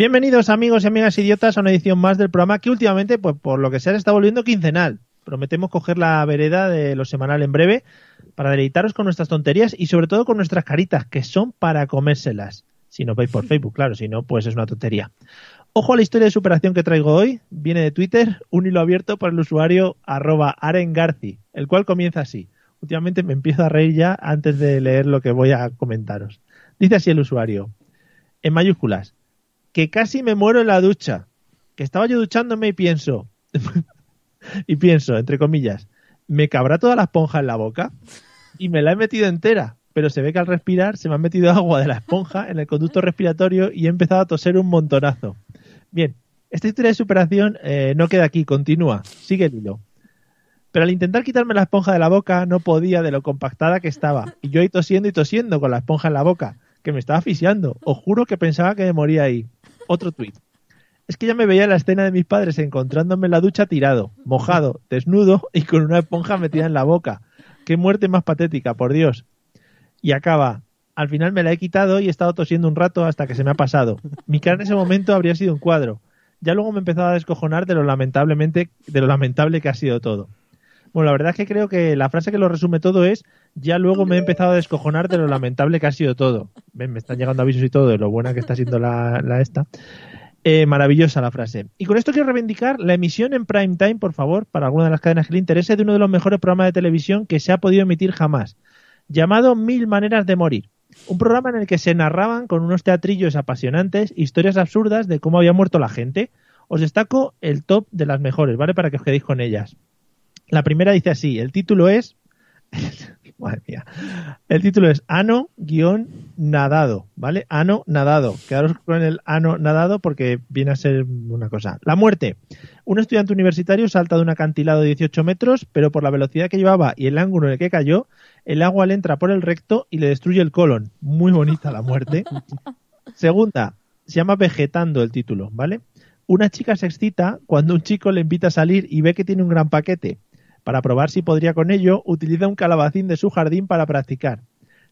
Bienvenidos amigos y amigas idiotas a una edición más del programa que últimamente, pues por lo que sea, se está volviendo quincenal. Prometemos coger la vereda de lo semanal en breve para deleitaros con nuestras tonterías y sobre todo con nuestras caritas, que son para comérselas. Si nos veis por Facebook, claro, si no, pues es una tontería. Ojo a la historia de superación que traigo hoy. Viene de Twitter, un hilo abierto por el usuario arroba arengarci, el cual comienza así. Últimamente me empiezo a reír ya antes de leer lo que voy a comentaros. Dice así el usuario, en mayúsculas que casi me muero en la ducha. Que estaba yo duchándome y pienso, y pienso, entre comillas, ¿me cabrá toda la esponja en la boca? Y me la he metido entera, pero se ve que al respirar se me ha metido agua de la esponja en el conducto respiratorio y he empezado a toser un montonazo. Bien, esta historia de superación eh, no queda aquí, continúa, sigue el hilo. Pero al intentar quitarme la esponja de la boca no podía de lo compactada que estaba, y yo ahí tosiendo y tosiendo con la esponja en la boca, que me estaba asfixiando. Os juro que pensaba que me moría ahí. Otro tuit. Es que ya me veía la escena de mis padres encontrándome en la ducha tirado, mojado, desnudo y con una esponja metida en la boca. Qué muerte más patética, por Dios. Y acaba. Al final me la he quitado y he estado tosiendo un rato hasta que se me ha pasado. Mi cara en ese momento habría sido un cuadro. Ya luego me empezaba a descojonar de lo lamentablemente, de lo lamentable que ha sido todo. Bueno, la verdad es que creo que la frase que lo resume todo es ya luego me he empezado a descojonar de lo lamentable que ha sido todo. Me están llegando avisos y todo de lo buena que está siendo la, esta. Eh, maravillosa la frase. Y con esto quiero reivindicar la emisión en prime time, por favor, para alguna de las cadenas que le interese, de uno de los mejores programas de televisión que se ha podido emitir jamás, llamado Mil Maneras de Morir. Un programa en el que se narraban con unos teatrillos apasionantes historias absurdas de cómo había muerto la gente. Os destaco el top de las mejores, ¿vale? Para que os quedéis con ellas. La primera dice así, el título es Madre mía. El título es Ano-nadado, ¿vale? Ano nadado. Quedaros con el ano nadado porque viene a ser una cosa. La muerte. Un estudiante universitario salta de un acantilado de 18 metros, pero por la velocidad que llevaba y el ángulo en el que cayó, el agua le entra por el recto y le destruye el colon. Muy bonita la muerte. Segunda, se llama Vegetando el título, ¿vale? Una chica se excita cuando un chico le invita a salir y ve que tiene un gran paquete para probar si podría con ello, utiliza un calabacín de su jardín para practicar.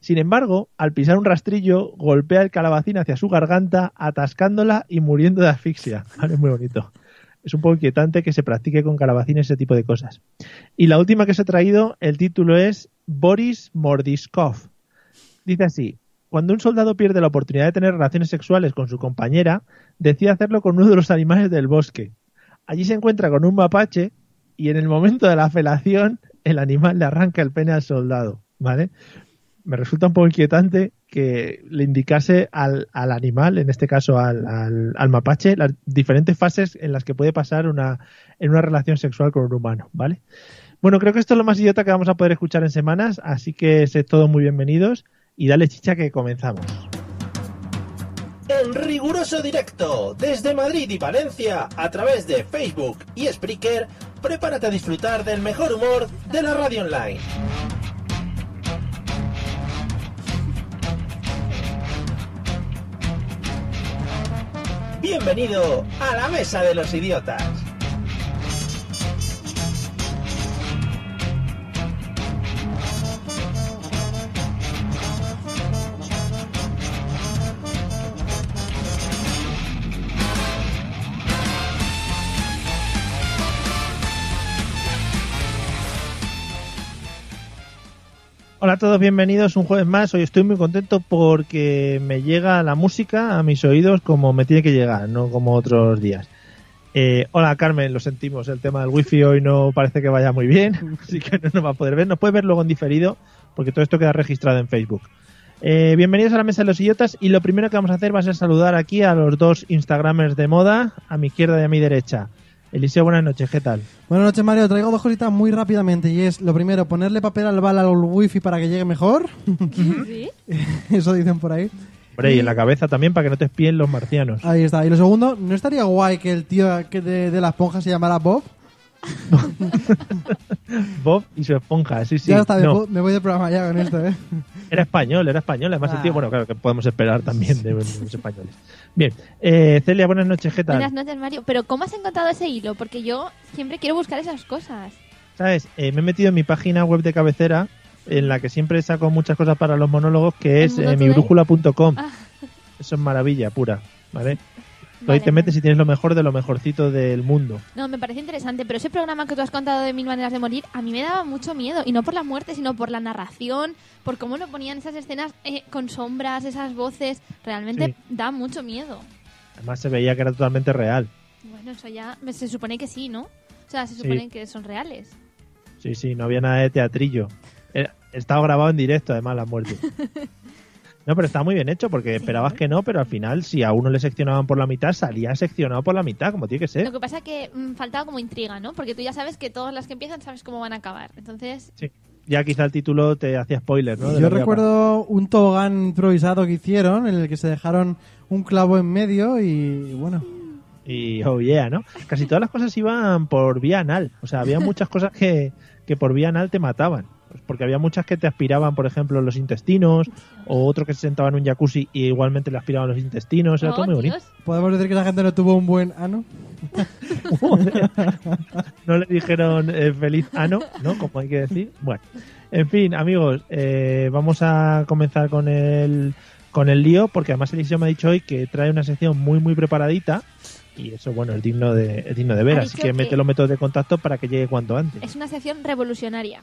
Sin embargo, al pisar un rastrillo, golpea el calabacín hacia su garganta, atascándola y muriendo de asfixia. Es muy bonito. Es un poco inquietante que se practique con calabacín ese tipo de cosas. Y la última que os he traído, el título es Boris Mordiskov. Dice así, cuando un soldado pierde la oportunidad de tener relaciones sexuales con su compañera, decide hacerlo con uno de los animales del bosque. Allí se encuentra con un mapache y en el momento de la felación el animal le arranca el pene al soldado, ¿vale? Me resulta un poco inquietante que le indicase al, animal, en este caso al, al, mapache, las diferentes fases en las que puede pasar una, en una relación sexual con un humano, ¿vale? Bueno, creo que esto es lo más idiota que vamos a poder escuchar en semanas, así que sed todos muy bienvenidos y dale chicha que comenzamos. En riguroso directo, desde Madrid y Valencia, a través de Facebook y Spreaker, prepárate a disfrutar del mejor humor de la radio online. Bienvenido a la Mesa de los Idiotas. Hola a todos, bienvenidos un jueves más. Hoy estoy muy contento porque me llega la música a mis oídos como me tiene que llegar, no como otros días. Eh, hola Carmen, lo sentimos, el tema del wifi hoy no parece que vaya muy bien, así que no nos va a poder ver. Nos puede ver luego en diferido porque todo esto queda registrado en Facebook. Eh, bienvenidos a la mesa de los idiotas y lo primero que vamos a hacer va a ser saludar aquí a los dos Instagramers de moda, a mi izquierda y a mi derecha. Eliseo, buenas noches, ¿qué tal? Buenas noches, Mario. Traigo dos cositas muy rápidamente y es, lo primero, ponerle papel al bal al wifi para que llegue mejor. ¿Sí? Eso dicen por ahí. Hombre, y en la cabeza también para que no te espíen los marcianos. Ahí está. Y lo segundo, ¿no estaría guay que el tío que de, de la esponja se llamara Bob? Bob y su esponja, sí, sí. ya está, me No, vo- me voy de programa ya con esto, ¿eh? era español, era español. Además, el Ah. tío, bueno, claro, que podemos esperar también de los españoles. Bien, eh, Celia, buenas noches, ¿qué tal? Buenas noches, Mario. Pero ¿cómo has encontrado ese hilo? Porque yo siempre quiero buscar esas cosas. ¿Sabes? Eh, me he metido en mi página web de cabecera, en la que siempre saco muchas cosas para los monólogos, que es ¿El Mundo eh, mibrújula.com. Ah. Eso es maravilla pura, ¿vale? Vale, ahí te metes y tienes lo mejor de lo mejorcito del mundo. No, me parece interesante, pero ese programa que tú has contado de Mil Maneras de Morir, a mí me daba mucho miedo. Y no por la muerte, sino por la narración, por cómo lo ponían esas escenas eh, con sombras, esas voces. Realmente Sí. da mucho miedo. Además se veía que era totalmente real. Bueno, eso ya se supone que sí, ¿no? O sea, se Sí. supone que son reales. Sí, sí, no había nada de teatrillo. Era- estaba grabado en directo, además, la muerte. No, pero está muy bien hecho porque esperabas que no, pero al final, si a uno le seccionaban por la mitad, salía seccionado por la mitad, como tiene que ser. Lo que pasa que mm, faltaba como intriga, ¿no? Porque tú ya sabes que todas las que empiezan sabes cómo van a acabar. Entonces, Sí. Ya quizá el título te hacía spoiler, ¿no? De Yo recuerdo un tobogán improvisado que hicieron en el que se dejaron un clavo en medio y bueno. Y oh yeah, ¿no? Casi todas las cosas iban por vía anal. O sea, había muchas cosas que, que por vía anal te mataban. Pues porque había muchas que te aspiraban, por ejemplo, los intestinos, o otro que se sentaba en un jacuzzi y igualmente le aspiraban los intestinos. Era oh, todo muy bonito. Dios. ¿Podemos decir que esa gente no tuvo un buen ano? no le dijeron eh, feliz ano, ¿no? Como hay que decir. Bueno, en fin, amigos, eh, vamos a comenzar con el, con el lío, porque además Eliseo me ha dicho hoy que trae una sección muy, muy preparadita. Y eso, bueno, es digno de, es digno de ver. Así que que- mete los métodos de contacto para que llegue cuanto antes. Es una sección revolucionaria.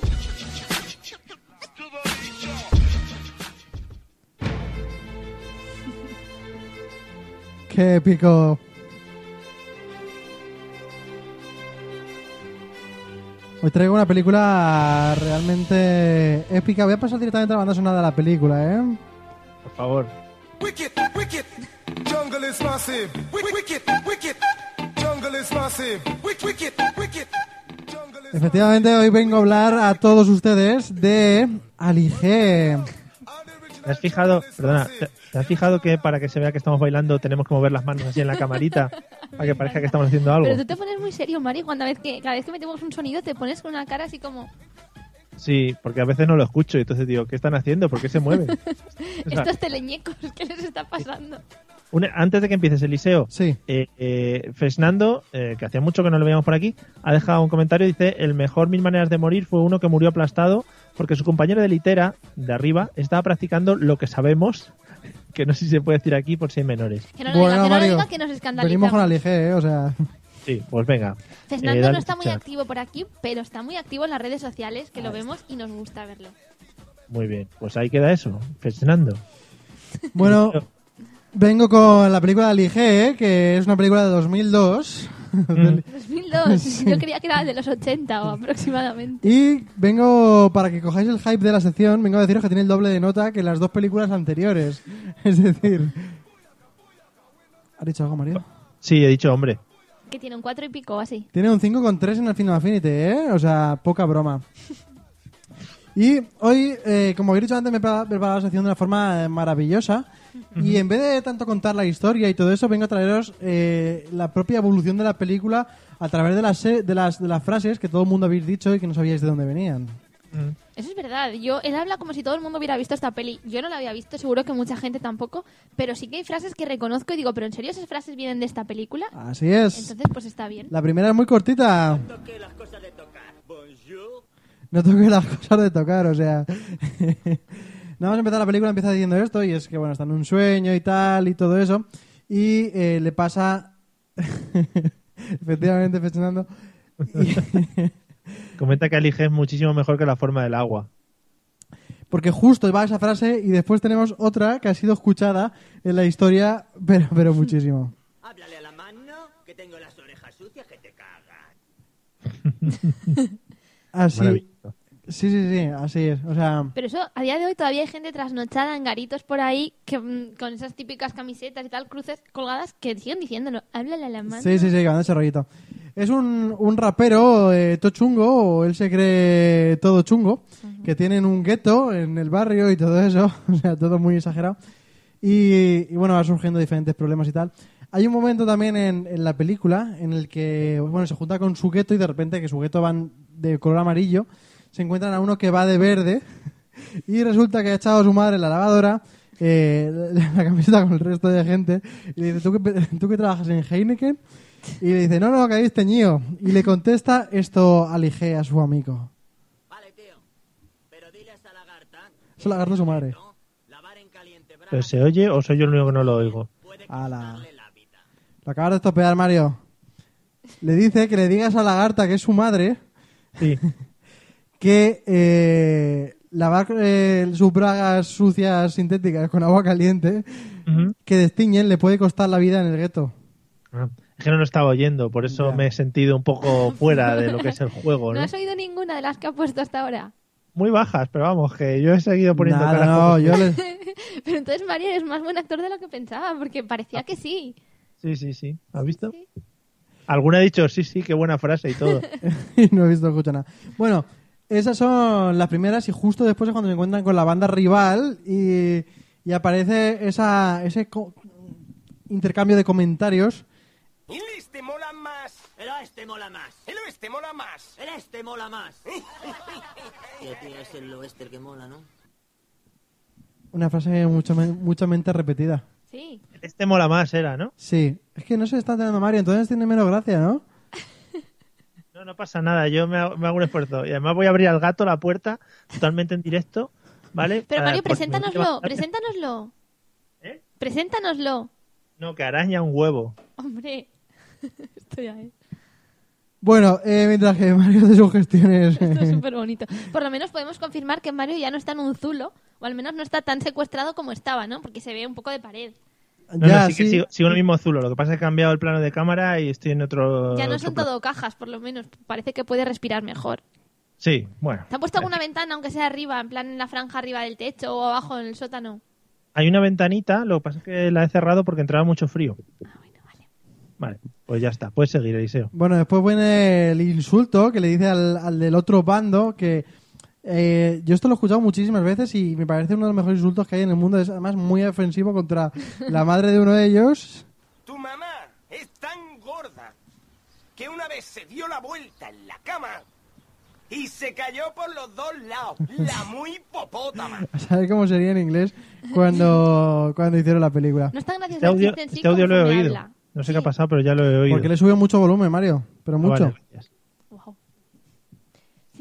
Qué épico. Hoy traigo una película realmente épica. Voy a pasar directamente a la banda sonora de la película, ¿eh? Por favor. Wicked, wicked, jungle is massive. Wicked, wicked, jungle is massive. Wicked, wicked, wicked, jungle is Efectivamente, hoy vengo a hablar a todos ustedes de Alige. ¿Te has fijado, perdona, ¿te, te has fijado que para que se vea que estamos bailando tenemos que mover las manos así en la camarita para que parezca que estamos haciendo algo? Pero tú te pones muy serio, Mario, cuando vez que, cada vez que metemos un sonido te pones con una cara así como... Sí, porque a veces no lo escucho y entonces digo, ¿qué están haciendo? ¿Por qué se mueven? O sea, Estos teleñecos, ¿qué les está pasando? una- antes de que empieces, Eliseo, Sí. eh, eh, Fernando, eh, que hacía mucho que no lo veíamos por aquí, ha dejado un comentario, dice, el mejor mil maneras de morir fue uno que murió aplastado porque su compañero de litera, de arriba, estaba practicando lo que sabemos, que no sé si se puede decir aquí por si hay menores. Que no lo Bueno, diga, que no lo diga, que nos escandalizamos. venimos con Alige, ¿eh? O sea, Sí, pues venga. Fernando Eh, dale no está muy activo por aquí, pero está muy activo en las redes sociales, que lo vemos y nos gusta verlo. Muy bien, pues ahí queda eso, Fernando. bueno, vengo con la película Alige, ¿eh? que es una película de 2002. 2002, yo creía que era de los 80 o aproximadamente. Y vengo, para que cojáis el hype de la sección, vengo a deciros que tiene el doble de nota que las dos películas anteriores. Es decir... ¿Has dicho algo, Mario? Sí, he dicho hombre. Que tiene un 4 y pico o así. Tiene un 5,3 en el Final Affinity, ¿eh? O sea, poca broma. Y hoy, eh, como he dicho antes, me he prepa- preparado la sección de una forma Y en vez de tanto contar la historia y todo eso, vengo a traeros eh, la propia evolución de la película a través de las, de, las, de las frases que todo el mundo habéis dicho y que no sabíais de dónde venían. Eso es verdad. Yo, él habla como si todo el mundo hubiera visto esta peli. Yo no la había visto, seguro que mucha gente tampoco. Pero sí que hay frases que reconozco y digo, ¿pero en serio esas frases vienen de esta película? Así es. Entonces, pues está bien. La primera es muy cortita. No toque las cosas de tocar, o sea. no, vamos a empezar la película, empieza diciendo esto, y es que bueno, está en un sueño y tal, y todo eso. Y eh, le pasa. Efectivamente, Fernando. Comenta que Alige es muchísimo mejor que la forma del agua. Porque justo va esa frase, y después tenemos otra que ha sido escuchada en la historia, pero, pero muchísimo. Háblale a la mano, que tengo las orejas sucias, que te Así, Maravilloso. Sí, sí, sí, así es. O sea, Pero eso, a día de hoy todavía hay gente trasnochada en garitos por ahí que mm, con esas típicas camisetas y tal, cruces colgadas, que siguen diciéndolo. Háblale a la mano. sí, sí, sí, que van ese rollito. Es un, un rapero eh, todo chungo, o él se cree todo chungo, que tienen un gueto en el barrio y todo eso, o sea, todo muy exagerado. Y, y bueno, va surgiendo diferentes problemas y tal. Hay un momento también en, en la película en el que, bueno, se junta con su gueto y de repente que su gueto van de color amarillo, se encuentran a uno que va de verde y resulta que ha echado a su madre en la lavadora eh, la, camiseta con el resto de gente y le dice, ¿tú que, ¿tú que trabajas en Heineken? Y le dice, no, no, que habéis teñido. Y le contesta esto a Lige, a su amigo. Vale, tío. Pero dile a esa lagarta. Es la lagarta de su madre. ¿Pero se oye o soy yo el único que no lo oigo? Ala. Lo acabas de estropear, Mario. Le dice que le digas a la lagarta, que es su madre, Sí. que eh, lavar eh, sus bragas sucias sintéticas con agua caliente que destiñen le puede costar la vida en el gueto. Ah, Es que no lo estaba oyendo, por eso Ya. me he sentido un poco fuera de lo que es el juego, ¿No ¿no? has oído ninguna de las que ha puesto hasta ahora? Muy bajas, pero vamos, que yo he seguido poniendo Nada, caras no, como- yo le... Pero entonces Mario es más buen actor de lo que pensaba, porque parecía que sí. Sí, sí, sí. ¿Has visto? Sí. Alguna ha dicho, sí, sí, qué buena frase y todo. y no he visto escucha nada. Bueno, esas son las primeras y justo después es cuando se encuentran con la banda rival y, y aparece esa, ese co- intercambio de comentarios. El este mola más. El este mola más. El oeste mola más. El este mola más. Tío, tío, es el oeste el que mola, ¿no? Una frase mucho, muchamente repetida. Sí. Este mola más, era, ¿no? Sí, es que no se está enterando Mario, entonces tiene menos gracia, ¿no? No, no pasa nada, yo me hago, me hago un esfuerzo. Y además voy a abrir al gato la puerta totalmente en directo, ¿vale? Pero Para- Mario, preséntanoslo, preséntanoslo. ¿Eh? Preséntanoslo. No, que araña un huevo. Hombre. Esto ya es. Bueno, eh, mientras que Mario hace sus gestiones... Esto es súper bonito. Por lo menos podemos confirmar que Mario ya no está en un zulo, o al menos no está tan secuestrado como estaba, ¿no? Porque se ve un poco de pared. No, ya, no, sí que sigo, sigo en el mismo zulo. Lo que pasa es que he cambiado el plano de cámara y estoy en otro. Ya no otro son todo cajas, por lo menos. Parece que puede respirar mejor. Sí, bueno. ¿Te han puesto alguna ventana, aunque sea arriba, en plan en la franja arriba del techo o abajo en el sótano? Hay una ventanita, lo que pasa es que la he cerrado porque entraba mucho frío. Ah, bueno, vale. Vale, pues ya está. Puedes seguir, Eliseo. Bueno, después viene el insulto que le dice al, al del otro bando que eh, yo esto lo he escuchado muchísimas veces y me parece uno de los mejores insultos que hay en el mundo. Es además muy ofensivo contra la madre de uno de ellos. Tu mamá es tan gorda que una vez se dio la vuelta en la cama y se cayó por los dos lados. La muy popótama. A saber cómo sería en inglés cuando, cuando hicieron la película. No es tan gracioso Este audio, este audio lo he oído. No sé Sí. qué ha pasado, pero ya lo he oído. Porque le subió mucho volumen, Mario. Pero Ah, mucho. vale.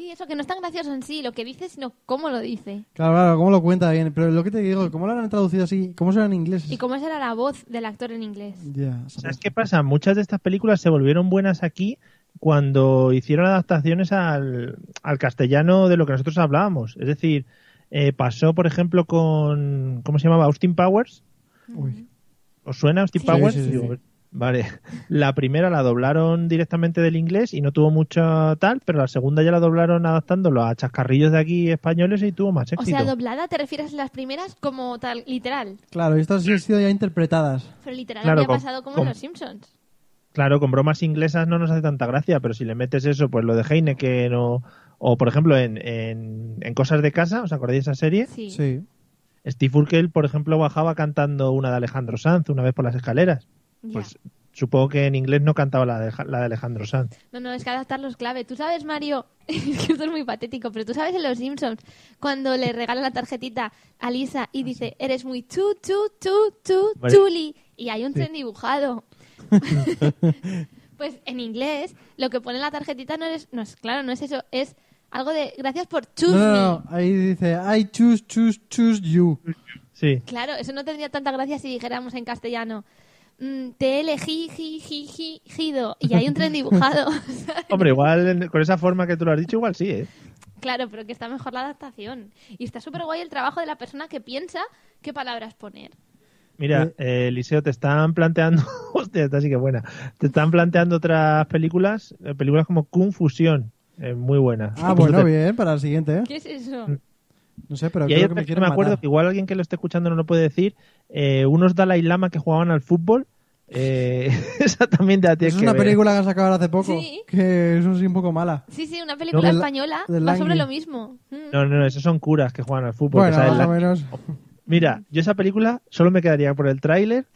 Sí, eso que no es tan gracioso en sí lo que dice, sino cómo lo dice. Claro, claro, cómo lo cuenta bien. Pero lo que te digo, ¿cómo lo han traducido así? ¿Cómo será en inglés? Y cómo será la voz del actor en inglés. Ya, ¿Sabes qué pasa? Muchas de estas películas se volvieron buenas aquí cuando hicieron adaptaciones al, al castellano de lo que nosotros hablábamos. Es decir, eh, pasó, por ejemplo, con. ¿Cómo se llamaba? Austin Powers. Uy. ¿Os suena Austin Sí. Powers? Sí, sí, Vale. La primera la doblaron directamente del inglés y no tuvo mucho tal, pero la segunda ya la doblaron adaptándolo a chascarrillos de aquí españoles y tuvo más O éxito. sea, doblada, ¿te refieres a las primeras como tal, literal? Claro, y estas sí han sido ya interpretadas. Pero literal Claro, había con- pasado como con- en Los Simpsons. Claro, con bromas inglesas no nos hace tanta gracia, pero si le metes eso, pues lo de Heineken o, o por ejemplo, en, en, en Cosas de Casa, ¿os acordáis de esa serie? Sí. Sí. Steve Urkel, por ejemplo, bajaba cantando una de Alejandro Sanz una vez por las escaleras. Ya. Pues supongo que en inglés no cantaba la de, la de Alejandro Sanz. No, no, es que adaptarlo es clave. Tú sabes, Mario, es que esto es muy patético, pero tú sabes en Los Simpsons, cuando le regalan la tarjetita a Lisa y dice, eres muy tu, tu, tu, tu, Vale. chuli, y hay un tren dibujado. pues en inglés, lo que pone en la tarjetita no es, no es, claro, no es eso, es algo de, gracias por choose No, no, me. no. Ahí dice, I choose, choose, choose you. Sí. Claro, eso no tendría tanta gracia si dijéramos en castellano. Mm, te elegí, ji, ji, ji, jido, y hay un tren dibujado. Hombre, igual con esa forma que tú lo has dicho, igual sí, ¿eh? Claro, pero que está mejor la adaptación. Y está súper guay el trabajo de la persona que piensa qué palabras poner. Mira, eh, Eliseo, te están planteando. Hostia, esta sí que buena. Te están planteando otras películas, eh, películas como Kung Fusión. eh, muy buena. Ah, bueno, bien, para el siguiente. ¿eh? ¿Qué es eso? No sé, pero Y hay creo que me que quieren me acuerdo matar. que igual alguien que lo esté escuchando no lo puede decir. eh, unos Dalai Lama que jugaban al fútbol. eh, esa también te la tienes Es que una ver. película que han sacado hace poco, Sí. que es sí un poco mala. Sí, sí, una película del- española va sobre lo mismo. Mm. No, no, no, esos son curas que juegan al fútbol. Bueno, que más o menos. Mira, yo esa película solo me quedaría por el tráiler.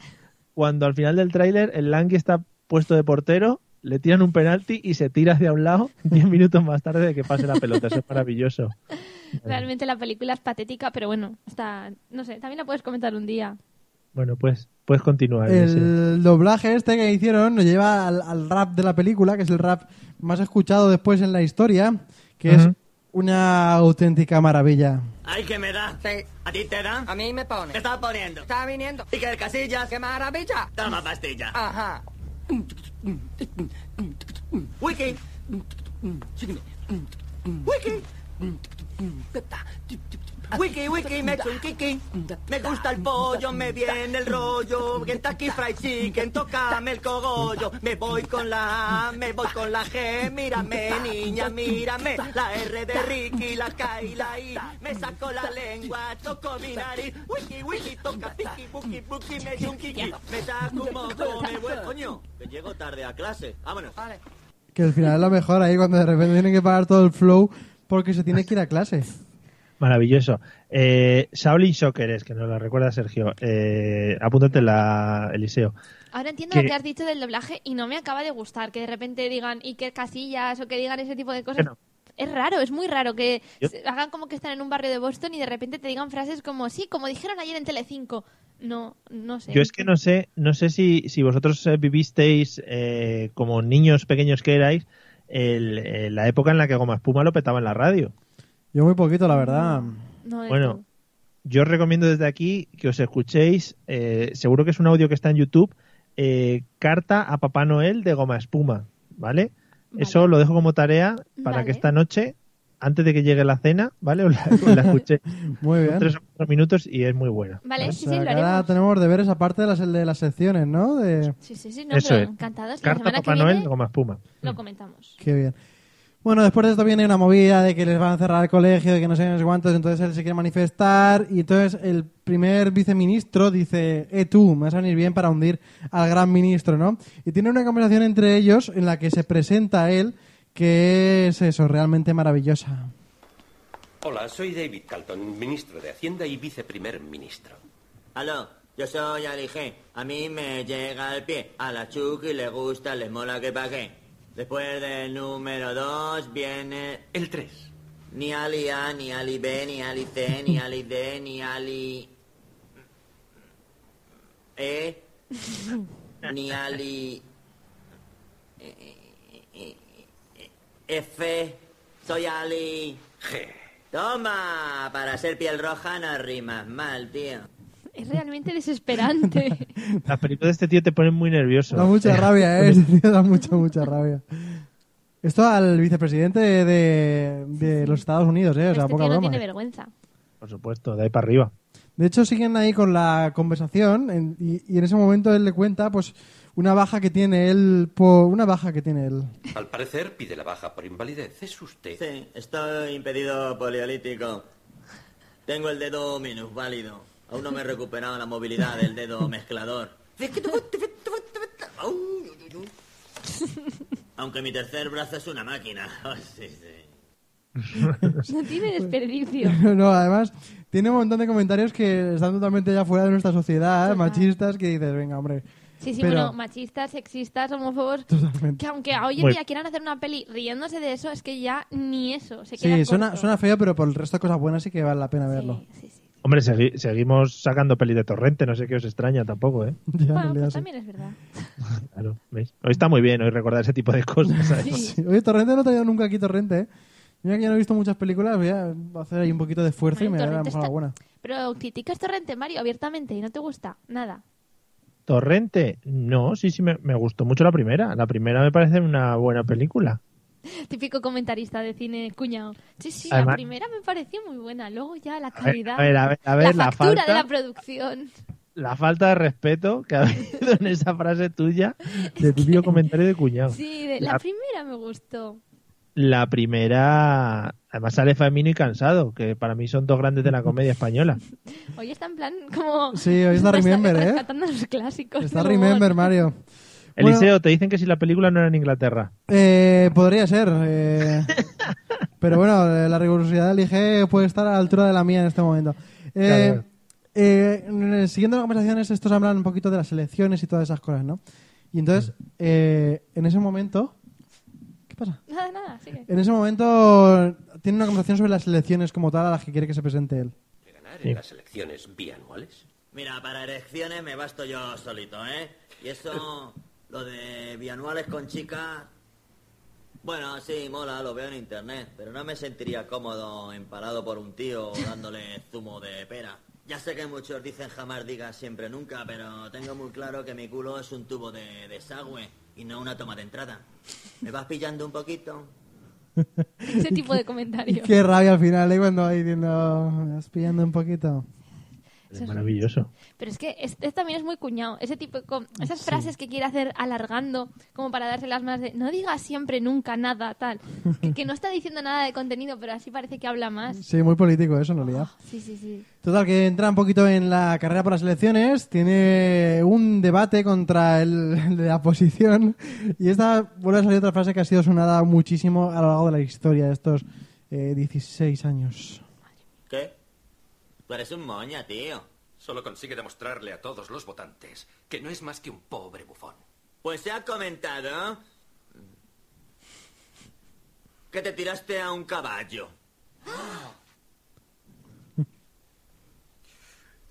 Cuando al final del tráiler el Langui está puesto de portero, le tiran un penalti y se tira hacia un lado 10 minutos más tarde de que pase la pelota. Eso es maravilloso. Realmente la película es patética, pero bueno, está, no sé, también la puedes comentar un día. Bueno, pues puedes continuar. El doblaje este que hicieron nos lleva al, al rap de la película, que es el rap más escuchado después en la historia, que es Ujú. una auténtica maravilla. Ay, que me da. ¿A ti te da? A mí me pone. ¿Qué estás poniendo? Está viniendo. ¿Y que el casillas? ¡Qué maravilla! Toma pastilla. Ajá. Wiki. Wiki. Wiki, wiki, me echo un kiki. Me gusta el pollo, me viene el rollo. Kentucky Fried Chicken, tócame el cogollo. Me voy con la A, me voy con la G. Mírame, niña, mírame. La R de Ricky, la K y la I. Me saco la lengua, toco mi nariz. Wiki, wiki, toca piki, buki, buki, me echo un kiki. Me saco un moco, me voy. Coño, que llego tarde a clase. Vámonos. Vale. Que al final es lo mejor ahí cuando de repente tienen que parar todo el flow porque se tiene que ir a clase. Maravilloso. Eh, Shaolin es, que nos la recuerda Sergio. Eh, apúntate la Eliseo. Ahora entiendo Que- lo que has dicho del doblaje y no me acaba de gustar que de repente digan Iker Casillas o que digan ese tipo de cosas. No. Es raro, es muy raro que Yo- hagan como que están en un barrio de Boston y de repente te digan frases como, sí, como dijeron ayer en Telecinco. No, no sé. Yo es que no sé, no sé si, si vosotros eh, vivisteis eh, como niños pequeños que erais el- eh, la época en la que Goma Espuma lo petaba en la radio. Yo muy poquito, la verdad. No Bueno, todo. yo os recomiendo desde aquí que os escuchéis, eh, seguro que es un audio que está en YouTube, eh, Carta a Papá Noel de Goma Espuma, ¿vale? Vale. Eso lo dejo como tarea para Vale. que esta noche, antes de que llegue la cena, ¿vale? Os la, os la escuchéis. Muy bien. tres o cuatro minutos y es muy buena. Vale, O sí, sea, sí, lo que ahora haremos. tenemos de ver esa parte de las, de las secciones, ¿no? De... Sí, sí, sí, no, Eso pero es. encantados. La Carta a semana Papá que Noel viene de Goma Espuma. lo comentamos. Qué bien. Bueno, después de esto viene una movida de que les van a cerrar el colegio, de que no sé cuántos, entonces él se quiere manifestar y entonces el primer viceministro dice, eh tú, me vas a venir bien para hundir al gran ministro, ¿no? Y tiene una conversación entre ellos en la que se presenta él, que es eso, realmente maravillosa. Hola, soy David Calton, ministro de Hacienda y viceprimer ministro. Aló, yo soy Ali G. A mí me llega al pie. A la Chucky le gusta, le mola que pague. Después del número dos viene... El 3. Ni Ali A, ni Ali B, ni Ali C, ni Ali D, ni Ali... E... Ni Ali... F... Soy Ali... G. Toma, para ser piel roja no rimas mal, tío. Es realmente desesperante. Las películas de este tío te ponen muy nervioso. Da mucha Eh, rabia, ¿eh? Ese tío da mucha, mucha rabia. Esto al vicepresidente de, de los Estados Unidos, ¿eh? O sea, este poca tío no broma. tiene vergüenza. Por supuesto, de ahí para arriba. De hecho, siguen ahí con la conversación en- y, y en ese momento él le cuenta, pues, una baja que tiene él, por, una baja que tiene él. Al parecer pide la baja por invalidez. ¿Es usted? Sí, estoy impedido poliolítico. Tengo el dedo minusválido. Aún no me he recuperado la movilidad del dedo mezclador. Aunque mi tercer brazo es una máquina. Oh, sí, sí. No tiene desperdicio. no, además, tiene un montón de comentarios que están totalmente ya fuera de nuestra sociedad, Total. machistas, que dices, venga, hombre. Sí, sí, Pero- bueno, machistas, sexistas, homófobos. Totalmente. Que aunque hoy en Muy- día quieran hacer una peli riéndose de eso, es que ya ni eso se Sí, queda suena, corto. suena feo, pero por el resto de cosas buenas sí que vale la pena verlo. Sí, sí, sí. Hombre, segui- seguimos sacando pelis de torrente, no sé qué os extraña tampoco, ¿eh? Ya, en Bueno, pues también es verdad. Claro, ¿veis? Hoy está muy bien hoy recordar ese tipo de cosas. ¿sabes? Sí. Sí. Oye, Torrente no he traído nunca aquí Torrente, ¿eh? Mira que ya no he visto muchas películas, voy a hacer ahí un poquito de esfuerzo y me daré a lo mejor está- alguna. Pero criticas Torrente, Mario, abiertamente y no te gusta nada. Torrente, no, sí, sí, me, me gustó mucho la primera. La primera me parece una buena película. Típico comentarista de cine cuñado. Sí, sí, Además- la primera me pareció muy buena. Luego ya la A ver, calidad. a ver, a ver, a ver, la la factura falta- de la producción. la falta de respeto que ha habido en esa frase tuya de tu tío comentario de cuñado. Sí, de- la La- primera me gustó. La primera, además sale Famino y Cansado, que para mí son dos grandes de la comedia española. Hoy está en plan como... Sí, hoy está Remember, ¿eh? Rescatando los clásicos. Está. Remember, Mario. Bueno, Eliseo, te dicen que si la película no era en Inglaterra. eh, podría ser. eh, pero bueno, eh, la rigurosidad del IG puede estar a la altura de la mía en este momento. Eh, Claro. eh, en- siguiendo las conversaciones, estos hablan un poquito de las elecciones y todas esas cosas, ¿no? Y entonces, eh, en ese momento... ¿Qué pasa? Nada, nada, sigue. En ese momento tiene una conversación sobre las elecciones como tal a las que quiere que se presente él. ¿De ganar Sí. en las elecciones bianuales? Mira, para elecciones me basto yo solito, ¿eh? Y eso, lo de bianuales con chicas... Bueno, sí, mola, lo veo en internet, pero no me sentiría cómodo empalado por un tío dándole zumo de pera. Ya sé que muchos dicen jamás digas siempre nunca, pero tengo muy claro que mi culo es un tubo de desagüe y no una toma de entrada. ¿Me vas pillando un poquito? Ese tipo de comentario. Qué rabia al final, ¿eh? Cuando va diciendo, me vas pillando un poquito. Es es- maravilloso. Pero es que este también es muy cuñado. Ese tipo com- esas frases que quiere hacer alargando, como para dárselas más de no digas siempre nunca nada, tal. Que, que no está diciendo nada de contenido, pero así parece que habla más. Sí, muy político eso en realidad. Sí, sí, sí. Total, que entra un poquito en la carrera por las elecciones, tiene un debate contra el, el de la oposición y esta vuelve a salir otra frase que ha sido sonada muchísimo a lo largo de la historia de estos eh, 16 años. Tú eres un moña, tío. Solo consigue demostrarle a todos los votantes que no es más que un pobre bufón. Pues se ha comentado que te tiraste a un caballo.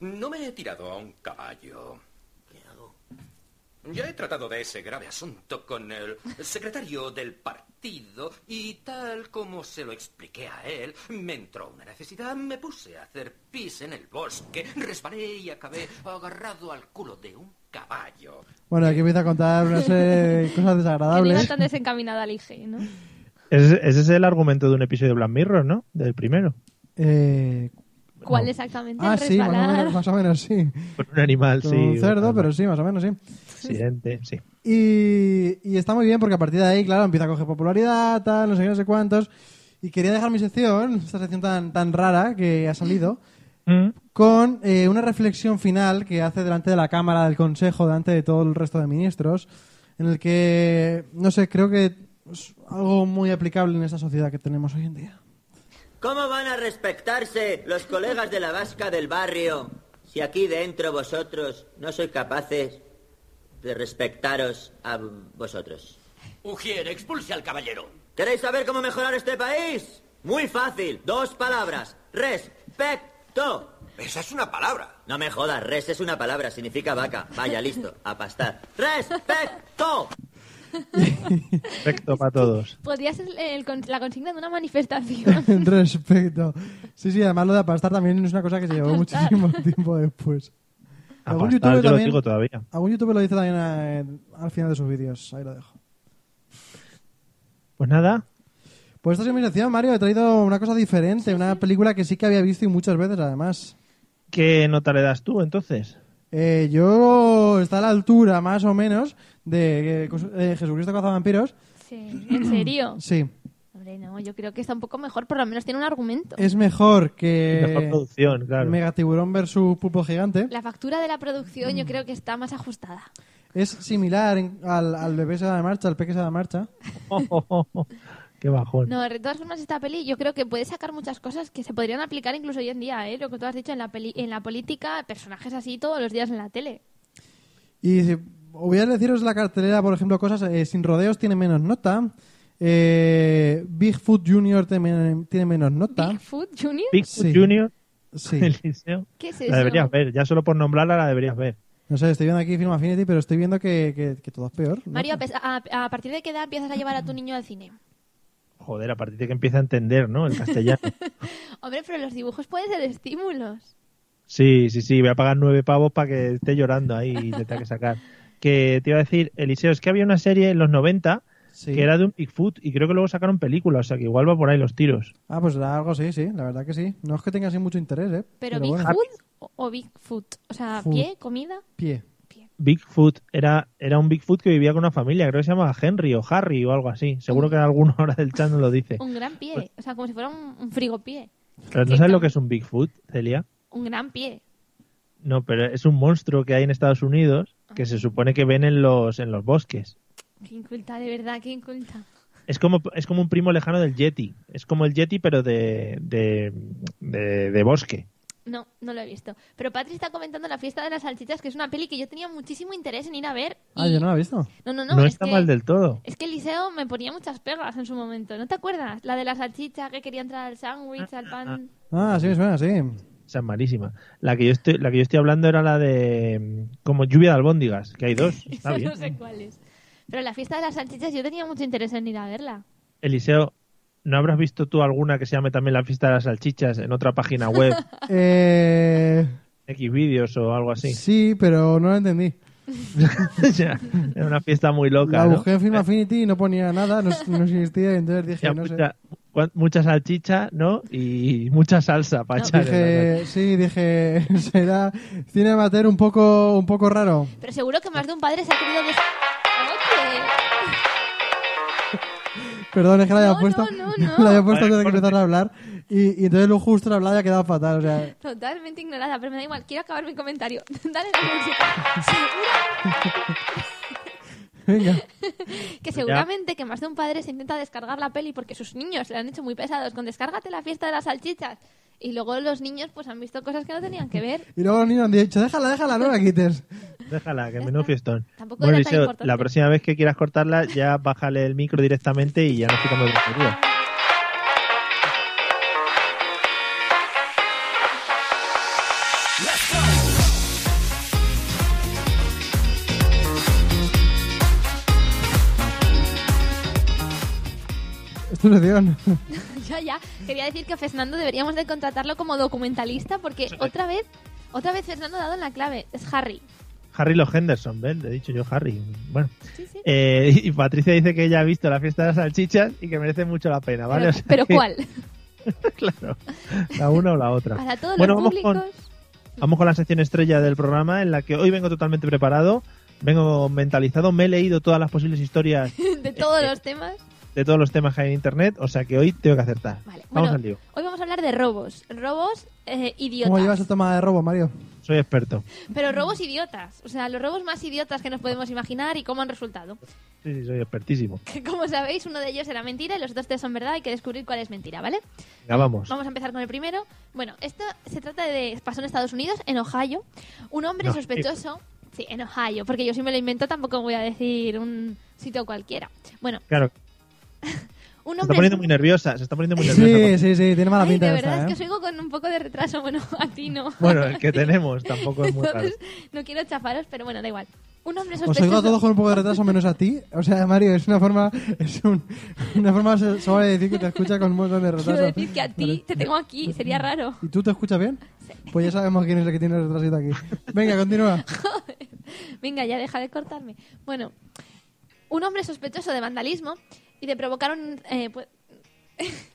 No me he tirado a un caballo. Ya he tratado de ese grave asunto con el secretario del partido y tal como se lo expliqué a él, me entró una necesidad, me puse a hacer pis en el bosque, resbalé y acabé agarrado al culo de un caballo. Bueno, aquí empieza a contar una serie de cosas Que no iba desagradables. tan desencaminada al IG, ¿no? Ese, ese es el argumento de un episodio de Black Mirror, ¿no? Del primero. Eh, ¿Cuál exactamente? ah, sí, más o, menos, más o menos sí. Con un animal, Con sí. un cerdo, pero sí, más o menos sí. Accidente, sí. Y, y está muy bien porque a partir de ahí, claro, empieza a coger popularidad, tal, no sé qué, no sé cuántos. Y quería dejar mi sección, esta sección tan, tan rara que ha salido, Mm. con eh, una reflexión final que hace delante de la Cámara del Consejo, delante de todo el resto de ministros, en el que, no sé, creo que es algo muy aplicable en esta sociedad que tenemos hoy en día. ¿Cómo van a respetarse los colegas de la vasca del barrio si aquí dentro vosotros no sois capaces de respetaros a vosotros? Ujier, expulse al caballero. ¿Queréis saber cómo mejorar este país? Muy fácil, dos palabras. Respecto. Esa es una palabra. No me jodas, res es una palabra, significa vaca. Vaya, listo, a pastar. ¡Respecto! Perfecto para todos. Podría ser el la consigna de una manifestación. Respecto. Sí, sí, además lo de apastar también es una cosa que se llevó muchísimo tiempo después. Algún youtuber yo lo también- digo todavía. Algún youtuber lo dice también eh, al final de sus vídeos. Ahí lo dejo. Pues nada, Pues esta es mi sección, Mario. He traído una cosa diferente. una película que sí que había visto y muchas veces, además. ¿qué nota le das tú entonces? Eh, yo está a la altura, más o menos, de eh, Jesucristo cazavampiros. Sí, ¿en serio? Sí. Hombre, no, yo creo que está un poco mejor, por lo menos tiene un argumento. Es mejor que Mejor producción, claro. Megatiburón versus Pulpo Gigante. La factura de la producción yo creo que está más ajustada. Es similar en- al, al bebé se da de marcha, al peque se da de marcha. Qué bajón. No, de todas formas, esta peli yo creo que puede sacar muchas cosas que se podrían aplicar incluso hoy en día, ¿eh? Lo que tú has dicho en la, peli en la política, personajes así todos los días en la tele. Y si voy a deciros la cartelera, por ejemplo, cosas. eh, Sin rodeos tiene menos nota. Eh, Bigfoot Junior tiene, tiene menos nota. Bigfoot Junior. Bigfoot Sí. Junior, Sí. Eliseo. ¿Qué es La eso? deberías ver, ya solo por nombrarla la deberías ver. No sé, estoy viendo aquí Film Affinity, pero estoy viendo que, que- que todo es peor. ¿no? Mario, a pes- a, a partir de qué edad empiezas a llevar a tu niño al cine? Joder, a partir de que empieza a entender, ¿no? El castellano. Hombre, pero los dibujos pueden ser estímulos. Sí, sí, sí, voy a pagar nueve pavos para que esté llorando ahí y le tenga que sacar. Que te iba a decir, Eliseo, es que había una serie en los 90 Sí. que era de un Bigfoot y creo que luego sacaron película, o sea que igual va por ahí los tiros. Ah, pues algo sí, sí, la verdad que sí. No es que tenga así mucho interés, ¿eh? Pero, bueno. Bigfoot o, o Bigfoot? O sea, Food. pie, comida. Pie. Bigfoot era, era un Bigfoot que vivía con una familia, creo que se llamaba Henry o Harry o algo así. Seguro que alguno ahora del chat no lo dice. Un gran pie. O sea, como si fuera un, un frigopié. Pero no sabes lo que es un Bigfoot, Celia. Un gran pie. No, pero es un monstruo que hay en Estados Unidos que se supone que ven en los, en los bosques. Qué inculta, de verdad, qué inculta. Es como, es como un primo lejano del Yeti. Es como el Yeti, pero de, de, de, de bosque. No, no lo he visto. Pero Patri está comentando La fiesta de las salchichas, que es una peli que yo tenía muchísimo interés en ir a ver. Ah, yo no la he visto. No, no, no. No, es está que- mal del todo. Es que Eliseo me ponía muchas pegas en su momento. ¿No te acuerdas? La de la salchicha que quería entrar al sándwich, al pan. Ah, sí me suena, sí. Esa es malísima. La que yo estoy, la que yo estoy hablando era la de mm, como lluvia de albóndigas, que hay dos. Está bien. no sé cuál es. Pero la fiesta de las salchichas yo tenía mucho interés en ir a verla. Eliseo, ¿no habrás visto tú alguna que se llame también la fiesta de las salchichas en otra página web, Eh, X vídeos o algo así? sí, pero no la entendí. Era una fiesta muy loca. La ¿no? busqué en Film Affinity y no ponía nada, no, no existía, y entonces dije, Ya, no mucha, salchicha, ¿no? Y mucha salsa para echar. Dije, sí, dije, será cine amateur un poco, un poco raro. Pero seguro que más de un padre se ha querido... Perdón, es que la había No, puesto, no, no, no. la había puesto antes de empezara a hablar y, y entonces lo justo la hablaba y ha quedado fatal, o sea, Totalmente ignorada, pero me da igual. Quiero acabar mi comentario. Dale la música. Venga. Que seguramente que más de un padre se intenta descargar la peli porque sus niños le han hecho muy pesados con descárgate la fiesta de las salchichas. Y luego los niños pues han visto cosas que no tenían que ver. Y luego los niños han dicho, déjala, déjala, no la quites. Déjala, que menudo fiestón. Tampoco Bueno, era tan Eliseo, importante. la próxima vez que quieras cortarla, ya bájale el micro directamente y ya nos quitamos de tonterías. Tu sección. ya, ya. Quería decir que a Fernando deberíamos de contratarlo como documentalista porque otra vez, otra vez Fernando ha dado en la clave. Es Harry. Harry los Henderson, ¿ven? Le he dicho yo Harry. Bueno. Sí, sí. Eh, y Patricia dice que ella ha visto la fiesta de las salchichas y que merece mucho la pena, ¿vale? Pero, O sea pero que- ¿cuál? claro. La una o la otra. Para todos bueno, los vamos públicos. con, vamos con la sección estrella del programa en la que hoy vengo totalmente preparado. Vengo mentalizado, me he leído todas las posibles historias de todos los temas. De todos los temas que hay en internet, o sea que hoy tengo que acertar. Vale. Vamos Bueno, al lío. hoy vamos a hablar de robos. Robos eh, idiotas. ¿Cómo llevas el toma de robo, Mario? Soy experto. Pero robos idiotas. O sea, los robos más idiotas que nos podemos imaginar y cómo han resultado. Sí, sí, soy expertísimo. Que como sabéis, uno de ellos era mentira y los otros tres son verdad. Hay que descubrir cuál es mentira, ¿vale? Venga, vamos. Vamos a empezar con el primero. Bueno, esto se trata de... Pasó en Estados Unidos, en Ohio. Un hombre No, sospechoso... Sí, en Ohio, porque yo si me lo invento tampoco voy a decir un sitio cualquiera. Bueno, Claro, un se está poniendo muy nerviosa, se está poniendo muy nerviosa. Sí, sí, sí, tiene mala Ay, pinta de esta, verdad, ¿eh? es que os oigo con un poco de retraso. Bueno, a ti no. Bueno, el que tenemos tampoco es muy raro. No quiero chafaros, pero bueno, da igual. Un hombre Os sospechoso... oigo a todos con un poco de retraso menos a ti. O sea, Mario, es una forma, es un- una forma so- suave de decir que te escucha con un montón de retraso. Quiero decir que a ti Vale. te tengo aquí, sería raro. ¿Y tú te escuchas bien? Pues ya sabemos quién es el que tiene el retrasito aquí. Venga, continúa. Venga, ya deja de cortarme. Bueno, un hombre sospechoso de vandalismo y de provocar un... eh, pues-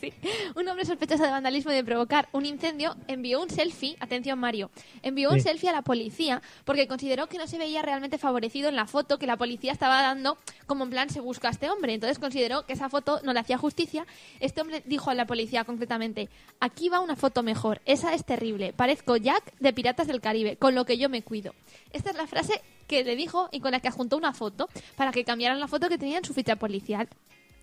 Sí. Un hombre sospechoso de vandalismo y de provocar un incendio envió un selfie, atención Mario, envió un Sí. selfie a la policía porque consideró que no se veía realmente favorecido en la foto que la policía estaba dando como en plan se busca a este hombre. Entonces consideró que esa foto no le hacía justicia. Este hombre dijo a la policía concretamente, aquí va una foto mejor, esa es terrible, parezco Jack de Piratas del Caribe, con lo que yo me cuido. Esta es la frase que le dijo y con la que adjuntó una foto para que cambiaran la foto que tenía en su ficha policial.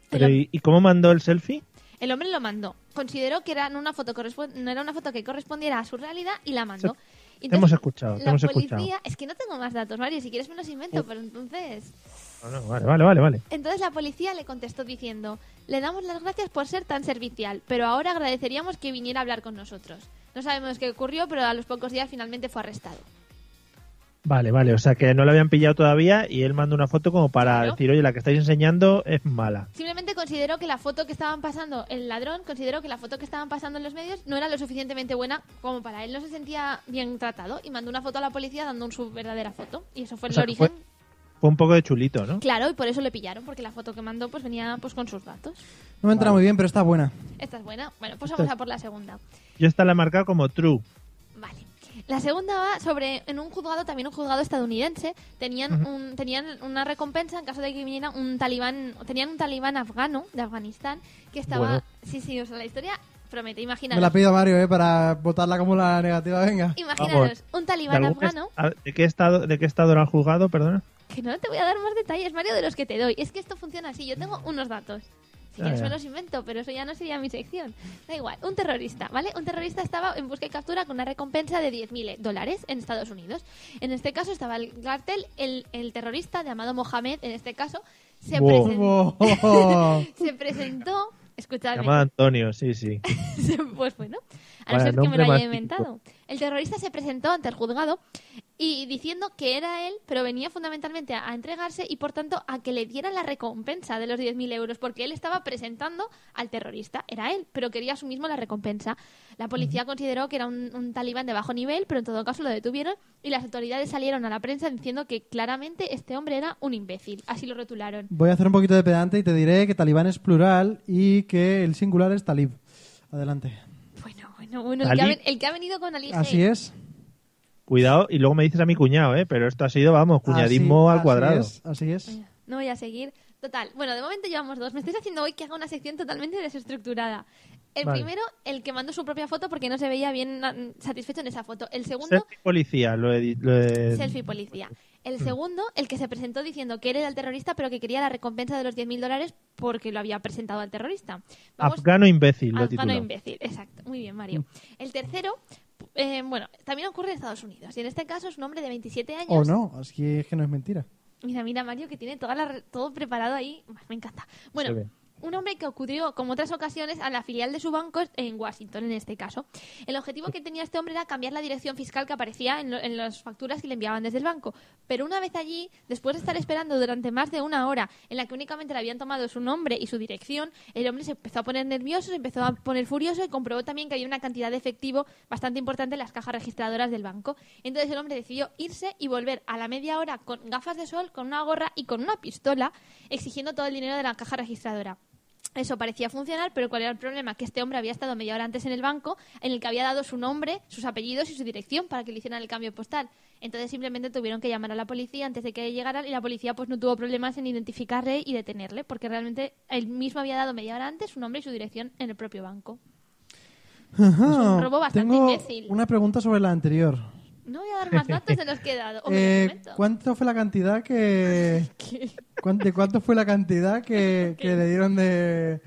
Pero, El, ¿y, cómo mandó el selfie? el hombre lo mandó. Consideró que era no una foto no era una foto que correspondiera a su realidad y la mandó. Te hemos escuchado, te la hemos policía, escuchado. es que no tengo más datos, Mario, si quieres me los invento, pero entonces No, no, vale, vale, vale, vale. entonces la policía le contestó diciendo, le damos las gracias por ser tan servicial, pero ahora agradeceríamos que viniera a hablar con nosotros. No sabemos qué ocurrió, pero a los pocos días finalmente fue arrestado. Vale, vale, o sea que no lo habían pillado todavía y él manda una foto como para Claro. decir, oye, la que estáis enseñando es mala. Simplemente consideró que la foto que estaban pasando, el ladrón consideró que la foto que estaban pasando en los medios no era lo suficientemente buena como para él no se sentía bien tratado y mandó una foto a la policía dando un- su verdadera foto. Y eso fue O el sea, origen. fue- Fue un poco de chulito, ¿no? Claro, y por eso le pillaron, porque la foto que mandó pues venía pues con sus datos. No me entra muy bien, pero está buena. Esta es buena. Bueno, pues vamos a por la segunda. Yo esta la he marcado como true. La segunda va sobre, en un juzgado, también un juzgado estadounidense, tenían, un, tenían una recompensa en caso de que viniera un talibán, tenían un talibán afgano de Afganistán que estaba, Bueno. sí, sí, o sea, la historia promete, Me la imaginaros, pido a Mario, ¿eh? Para votarla como la negativa, venga. imaginaros, un ¿De, talibán afgano, ¿de qué estado de qué estado era el juzgado, perdona? que no te voy a dar más detalles, Mario, de los que te doy, es que esto funciona así, yo tengo unos datos. Si quieres ya. me los invento, pero eso ya no sería mi sección. Da igual, un terrorista, ¿vale? Un terrorista estaba en busca y captura con una recompensa de 10.000 dólares en Estados Unidos. En este caso estaba el cartel, el, el terrorista llamado Mohamed, en este caso, se, Wow. presen- Oh. se presentó... Escuchadme. Llamado Antonio, sí, sí. pues bueno, a no ser que me lo haya inventado. El terrorista se presentó ante el juzgado y diciendo que era él, pero venía fundamentalmente a, a entregarse y por tanto a que le dieran la recompensa de los 10.000 euros, porque él estaba presentando al terrorista, era él, pero quería su mismo la recompensa. La policía consideró que era un, un talibán de bajo nivel, pero en todo caso lo detuvieron y las autoridades salieron a la prensa diciendo que claramente este hombre era un imbécil. Así lo rotularon. Voy a hacer un poquito de pedante y te diré que talibán es plural y que el singular es talib. Adelante. Bueno, bueno, bueno, el que, ha, Talib. ven- el que ha venido con Ali Así es. Cuidado, y luego me dices a mi cuñado, ¿eh? Pero esto ha sido, vamos, cuñadismo Así- al cuadrado. Así es. Así es. Venga, No voy a seguir. Total. Bueno, de momento llevamos dos. Me estáis haciendo hoy que haga una sección totalmente desestructurada. El Vale. primero, el que mandó su propia foto porque no se veía bien satisfecho en esa foto. El segundo, Selfie policía, lo he, di- lo he- selfie policía. El Mm. segundo, el que se presentó diciendo que él era el terrorista pero que quería la recompensa de los 10.000 dólares porque lo había presentado al terrorista. Vamos, Afgano imbécil, lo Afgano titulado. imbécil, exacto. Muy bien, Mario. El tercero, eh, bueno, también ocurre en Estados Unidos. Y en este caso es un hombre de 27 años. O no, así es que no es mentira. Mira, mira, Mario, que tiene toda la re- todo preparado ahí. Me encanta. Bueno. Un hombre que acudió, como otras ocasiones, a la filial de su banco en Washington, en este caso. El objetivo que tenía este hombre era cambiar la dirección fiscal que aparecía en, lo- en las facturas que le enviaban desde el banco. Pero una vez allí, después de estar esperando durante más de una hora, en la que únicamente le habían tomado su nombre y su dirección, el hombre se empezó a poner nervioso, se empezó a poner furioso y comprobó también que había una cantidad de efectivo bastante importante en las cajas registradoras del banco. Entonces el hombre decidió irse y volver a la media hora con gafas de sol, con una gorra y con una pistola, exigiendo todo el dinero de la caja registradora. Eso parecía funcionar, pero ¿cuál era el problema? Que este hombre había estado media hora antes en el banco, en el que había dado su nombre, sus apellidos y su dirección para que le hicieran el cambio postal. Entonces simplemente tuvieron que llamar a la policía antes de que llegaran y la policía pues no tuvo problemas en identificarle y detenerle, porque realmente él mismo había dado media hora antes su nombre y su dirección en el propio banco. un robo bastante Tengo imbécil. una pregunta sobre la anterior. No voy a dar más datos de los que he dado. Eh. ¿Cuánto fue la cantidad que... ¿De cuánto fue la cantidad que, que le dieron de...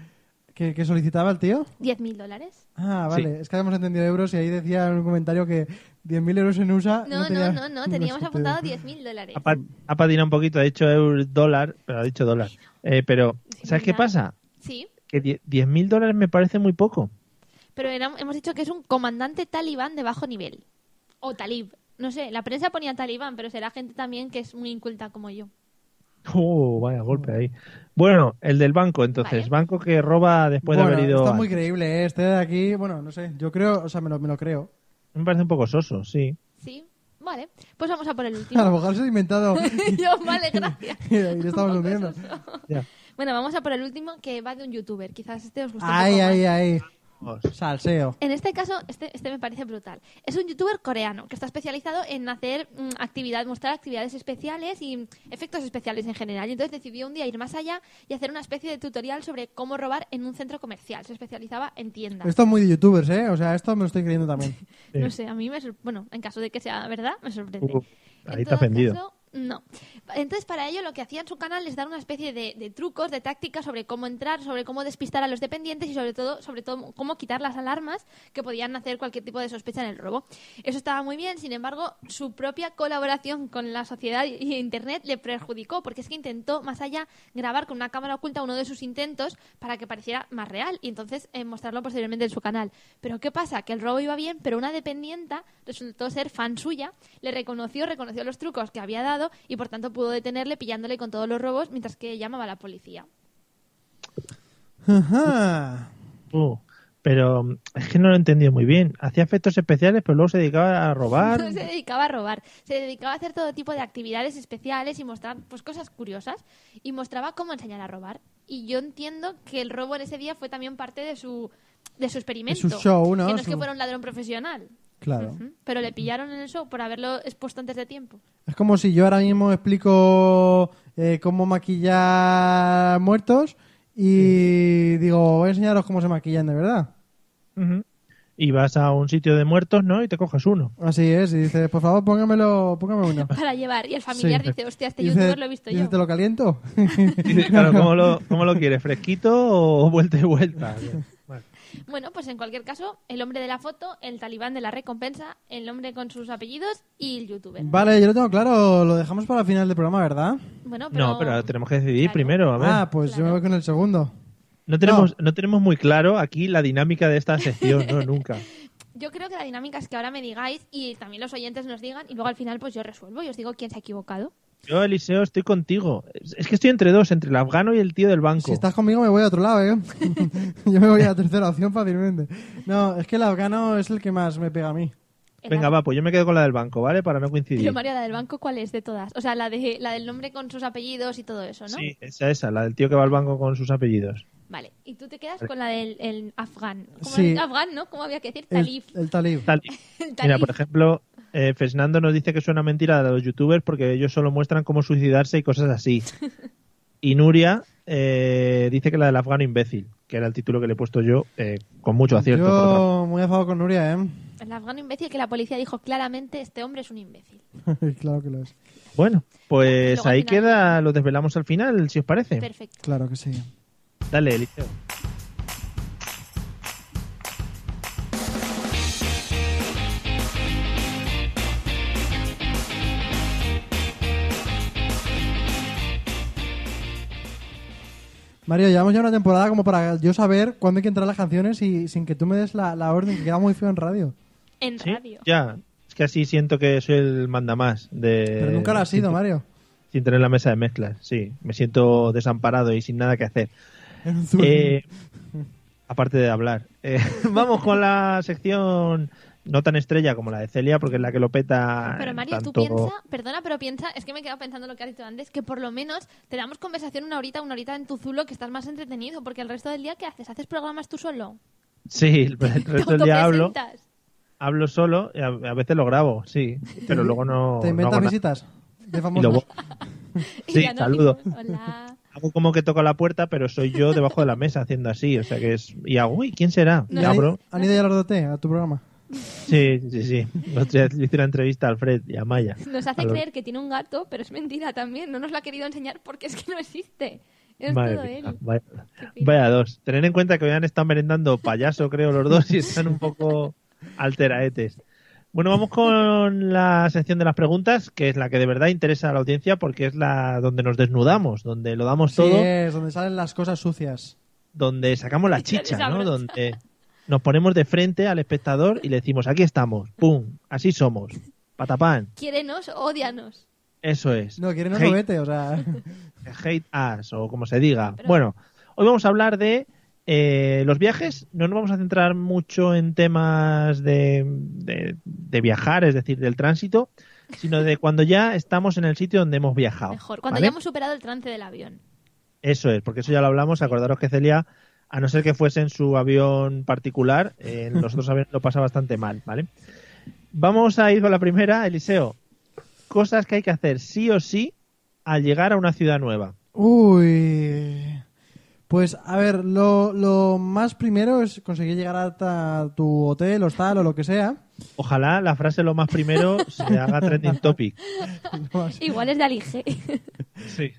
Que, que solicitaba el tío? 10.000 dólares. Ah, vale. Es que habíamos entendido euros y ahí decía en un comentario que 10.000 euros en USA... No, no, tenía no, no, teníamos apuntado 10.000 dólares. Ha, pa- ha patinado un poquito, ha dicho euro, dólar, pero ha dicho dólar. Eh, pero, Sí, ¿sabes qué pasa? Sí, Que die- 10.000 dólares me parece muy poco. pero era- hemos dicho que es un comandante talibán de bajo nivel. O talib. No sé, la prensa ponía talibán, pero será gente también que es muy inculta como yo. Oh, vaya golpe ahí. Bueno, el del banco, entonces. Vale. Banco que roba después Bueno, de haber ido. está a- muy creíble, ¿eh? Este de aquí, bueno, no sé. Yo creo, o sea, me lo, me lo creo. Me parece un poco soso, sí. Sí, vale. Pues vamos a por el A lo último. mejor se ha inventado yo, vale, gracias. y ahí le estamos hundiendo. Ya. Bueno, vamos a por el último que va de un youtuber. Quizás este os guste un Ay, ay, ay. Vamos. Salseo. En este caso, este, este me parece brutal. Es un youtuber coreano que está especializado en hacer mm, actividades, mostrar actividades especiales y efectos especiales en general. Y entonces decidió un día ir más allá y hacer una especie de tutorial sobre cómo robar en un centro comercial. Se especializaba en tiendas. Esto es muy de youtubers, ¿eh? O sea, esto me lo estoy creyendo también. Sí. No sé, a mí me sor- bueno, en caso de que sea verdad, me sorprende. Uh, ahí En te todo ha ofendido. caso, no. Entonces, para ello, lo que hacía en su canal es dar una especie de, trucos, de tácticas sobre cómo entrar, sobre cómo despistar a los dependientes y, sobre todo, sobre todo, cómo quitar las alarmas que podían hacer cualquier tipo de sospecha en el robo. Eso estaba muy bien, sin embargo, su propia colaboración con la sociedad y Internet le perjudicó, porque es que intentó, más allá, grabar con una cámara oculta uno de sus intentos para que pareciera más real y entonces eh, mostrarlo posteriormente en su canal. Pero ¿qué pasa? Que el robo iba bien, pero una dependienta resultó ser fan suya, le reconoció, reconoció los trucos que había dado y por tanto pudo detenerle pillándole con todos los robos mientras que llamaba a la policía. Ajá. Uh, pero mm, es que no lo he entendido muy bien. Hacía efectos especiales, pero luego se dedicaba a robar. No se dedicaba a robar, se dedicaba a hacer todo tipo de actividades especiales y mostrar pues cosas curiosas y mostraba cómo enseñar a robar. Y yo entiendo que el robo en ese día fue también parte de su de su experimento. show, ¿no? Que no es que Su- fuera un ladrón profesional. Claro. Pero le pillaron en eso por haberlo expuesto antes de tiempo. Es como si yo ahora mismo explico eh, cómo maquillar muertos y digo, voy a enseñaros cómo se maquillan de verdad. Y vas a un sitio de muertos, ¿no? Y te coges uno. Así es, y dices, por favor, póngamelo, póngame uno. Para llevar. Y el familiar Sí. dice, hostia, este youtuber lo he visto dice, yo. ¿te lo caliento? Claro, ¿cómo lo, ¿cómo lo quieres? ¿Fresquito o vuelta y vuelta? Bueno, pues en cualquier caso, el hombre de la foto, el talibán de la recompensa, el hombre con sus apellidos y el youtuber. Vale, yo lo tengo claro, lo dejamos para el final del programa, ¿verdad? Bueno, pero... No, pero tenemos que decidir Claro. primero. A ver. Ah, pues yo me voy con el segundo. no, tenemos, no. tenemos muy claro aquí la dinámica de esta sección, ¿no? Nunca. Yo creo que la dinámica es que ahora me digáis y también los oyentes nos digan y luego al final pues yo resuelvo y os digo quién se ha equivocado. Yo, Eliseo, estoy contigo. Es que estoy entre dos, entre el afgano y el tío del banco. Si estás conmigo me voy a otro lado, ¿eh? yo me voy a la tercera opción fácilmente. No, es que el afgano es el que más me pega a mí. El Venga, va, pues yo me quedo con la del banco, ¿vale? Para no coincidir. Pero María, la del banco, ¿cuál es de todas? O sea, la, de, la del nombre con sus apellidos y todo eso, ¿no? Sí, esa, esa, la del tío que va al banco con sus apellidos. Vale. Y tú te quedas con la del el afgán. ¿Cómo Sí. es? Afgán, ¿no? ¿Cómo había que decir? El, Talib. el talib. Tal- El Mira, talib. por ejemplo, eh, Fernando nos dice que suena mentira de los youtubers porque ellos solo muestran cómo suicidarse y cosas así. Y Nuria eh, dice que la del afgano imbécil, que era el título que le he puesto yo eh, con mucho acierto. Yo muy a favor con Nuria, ¿eh? El afgano imbécil que la policía dijo claramente, este hombre es un imbécil. claro que lo es. Bueno, pues ahí final- queda, lo desvelamos al final, si os parece. Perfecto. Claro que sí. Dale, Eliseo. Mario, llevamos ya una temporada como para yo saber cuándo hay que entrar las canciones y sin que tú me des la, la orden, que queda muy feo en radio. En ¿Sí? radio. Ya, es que así siento que soy el mandamás de... Pero nunca lo has sido, sin- Mario. Sin tener la mesa de mezclas, sí. Me siento desamparado y sin nada que hacer. Eh, aparte de hablar. Eh, vamos con la sección no tan estrella como la de Celia, porque es la que lo peta. Pero Mario, tú tanto- piensa, perdona, pero piensa, es que me he quedado pensando lo que has dicho antes, que por lo menos te damos conversación una horita, una horita en tu zulo, que estás más entretenido, porque el resto del día, ¿qué haces? ¿Haces programas tú solo? Sí, el, el ¿Te resto del día hablo, hablo solo y a, a veces lo grabo, sí. Pero luego no. ¿Te no inventas hago nada. visitas? De famosos. Sí, no saludo. Hola. hago como que toco la puerta, pero soy yo debajo de la mesa haciendo así. O sea que es. Y hago, uy, ¿quién será? No Y ¿Han, abro. han ido ya los de a tu programa? Sí, sí, sí. Le hice una entrevista a Alfred y a Maya. Nos hace A los- creer que tiene un gato, pero es mentira también. No nos lo ha querido enseñar porque es que no existe. Es Madre todo mía, él. vaya, Qué pena. vaya dos. Tened en cuenta que hoy han estado merendando payaso, creo, los dos, y están un poco alteraetes. Bueno, vamos con la sección de las preguntas, que es la que de verdad interesa a la audiencia, porque es la donde nos desnudamos, donde lo damos Sí, todo, es donde salen las cosas sucias. donde sacamos la chicha, ¿no? Donde nos ponemos de frente al espectador y le decimos, aquí estamos, pum, así somos, patapán, Quiérenos, ódianos. eso es. No, quieren no Hate- vete, o sea... hate us o como se diga. Pero- Bueno, hoy vamos a hablar de eh, los viajes. No nos vamos a centrar mucho en temas de, de- de viajar, es decir, del tránsito, sino de cuando ya estamos en el sitio donde hemos viajado. Mejor. Cuando ¿vale? ya hemos superado el trance del avión. Eso es, porque eso ya lo hablamos. Acordaros que Celia, a no ser que fuese en su avión particular, eh, en los otros aviones lo pasa bastante mal, ¿vale? Vamos a ir con la primera, Eliseo. Cosas que hay que hacer sí o sí al llegar a una ciudad nueva. Uy. Pues, a ver, lo, lo más primero es conseguir llegar hasta tu hotel, hostal o lo que sea. Ojalá la frase lo más primero se haga trending topic. Igual es de Alige. Sí.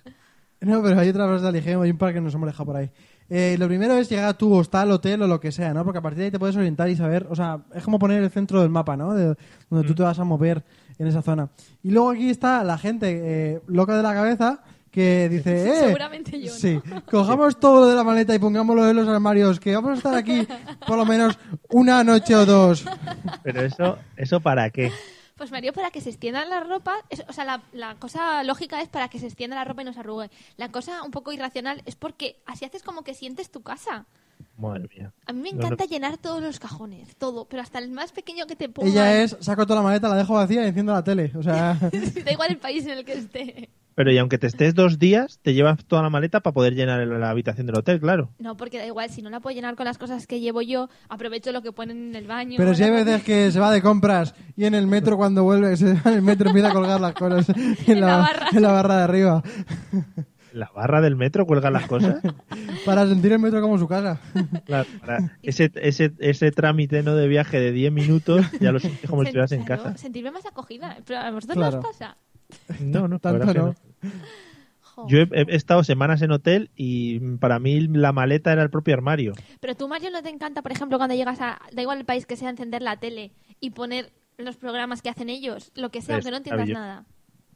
No, pero hay otra frase de Aligeo, hay un par que nos hemos dejado por ahí. Eh, lo primero es llegar a tu hostal, hotel o lo que sea, ¿no? Porque a partir de ahí te puedes orientar y saber, o sea, es como poner el centro del mapa, ¿no? De, donde tú te vas a mover en esa zona. Y luego aquí está la gente eh, loca de la cabeza que dice, eh, Seguramente yo, ¿no? sí, cojamos todo lo de la maleta y pongámoslo en los armarios, que vamos a estar aquí por lo menos una noche o dos. Pero eso, ¿eso para qué? Pues Mario, para que se extienda la ropa, es- o sea, la, la cosa lógica es para que se extienda la ropa y no se arrugue. La cosa un poco irracional es porque así haces como que sientes tu casa. Madre mía. A mí me No, no. encanta llenar todos los cajones, todo, pero hasta el más pequeño que te ponga. Ella es, saco toda la maleta, la dejo vacía y enciendo la tele. O sea, da igual el país en el que esté. Pero y aunque te estés dos días, te llevas toda la maleta para poder llenar la habitación del hotel, claro. No, porque da igual, si no la puedo llenar con las cosas que llevo yo, aprovecho lo que ponen en el baño. Pero si hay veces que se va de compras y en el metro cuando vuelve, se va en el metro empieza a colgar las cosas en, la barra. en la barra de arriba. La barra del metro cuelgan las cosas. Para sentir el metro como su casa. Claro, para ese, ese, ese trámite no de viaje de 10 minutos ya lo sientes como si estuvieras en claro, casa. Sentirme más acogida. Pero a vosotros Claro. no os pasa. No, no, Tanto que no. Yo he, he estado semanas en hotel y para mí la maleta era el propio armario. Pero tú, Mario, ¿no te encanta, por ejemplo, cuando llegas a... Da igual el país que sea, encender la tele y poner los programas que hacen ellos, lo que sea, Es aunque no entiendas nada.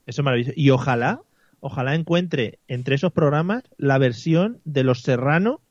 Eso es maravilloso. Y ojalá, ojalá encuentre entre esos programas la versión de Los Serrano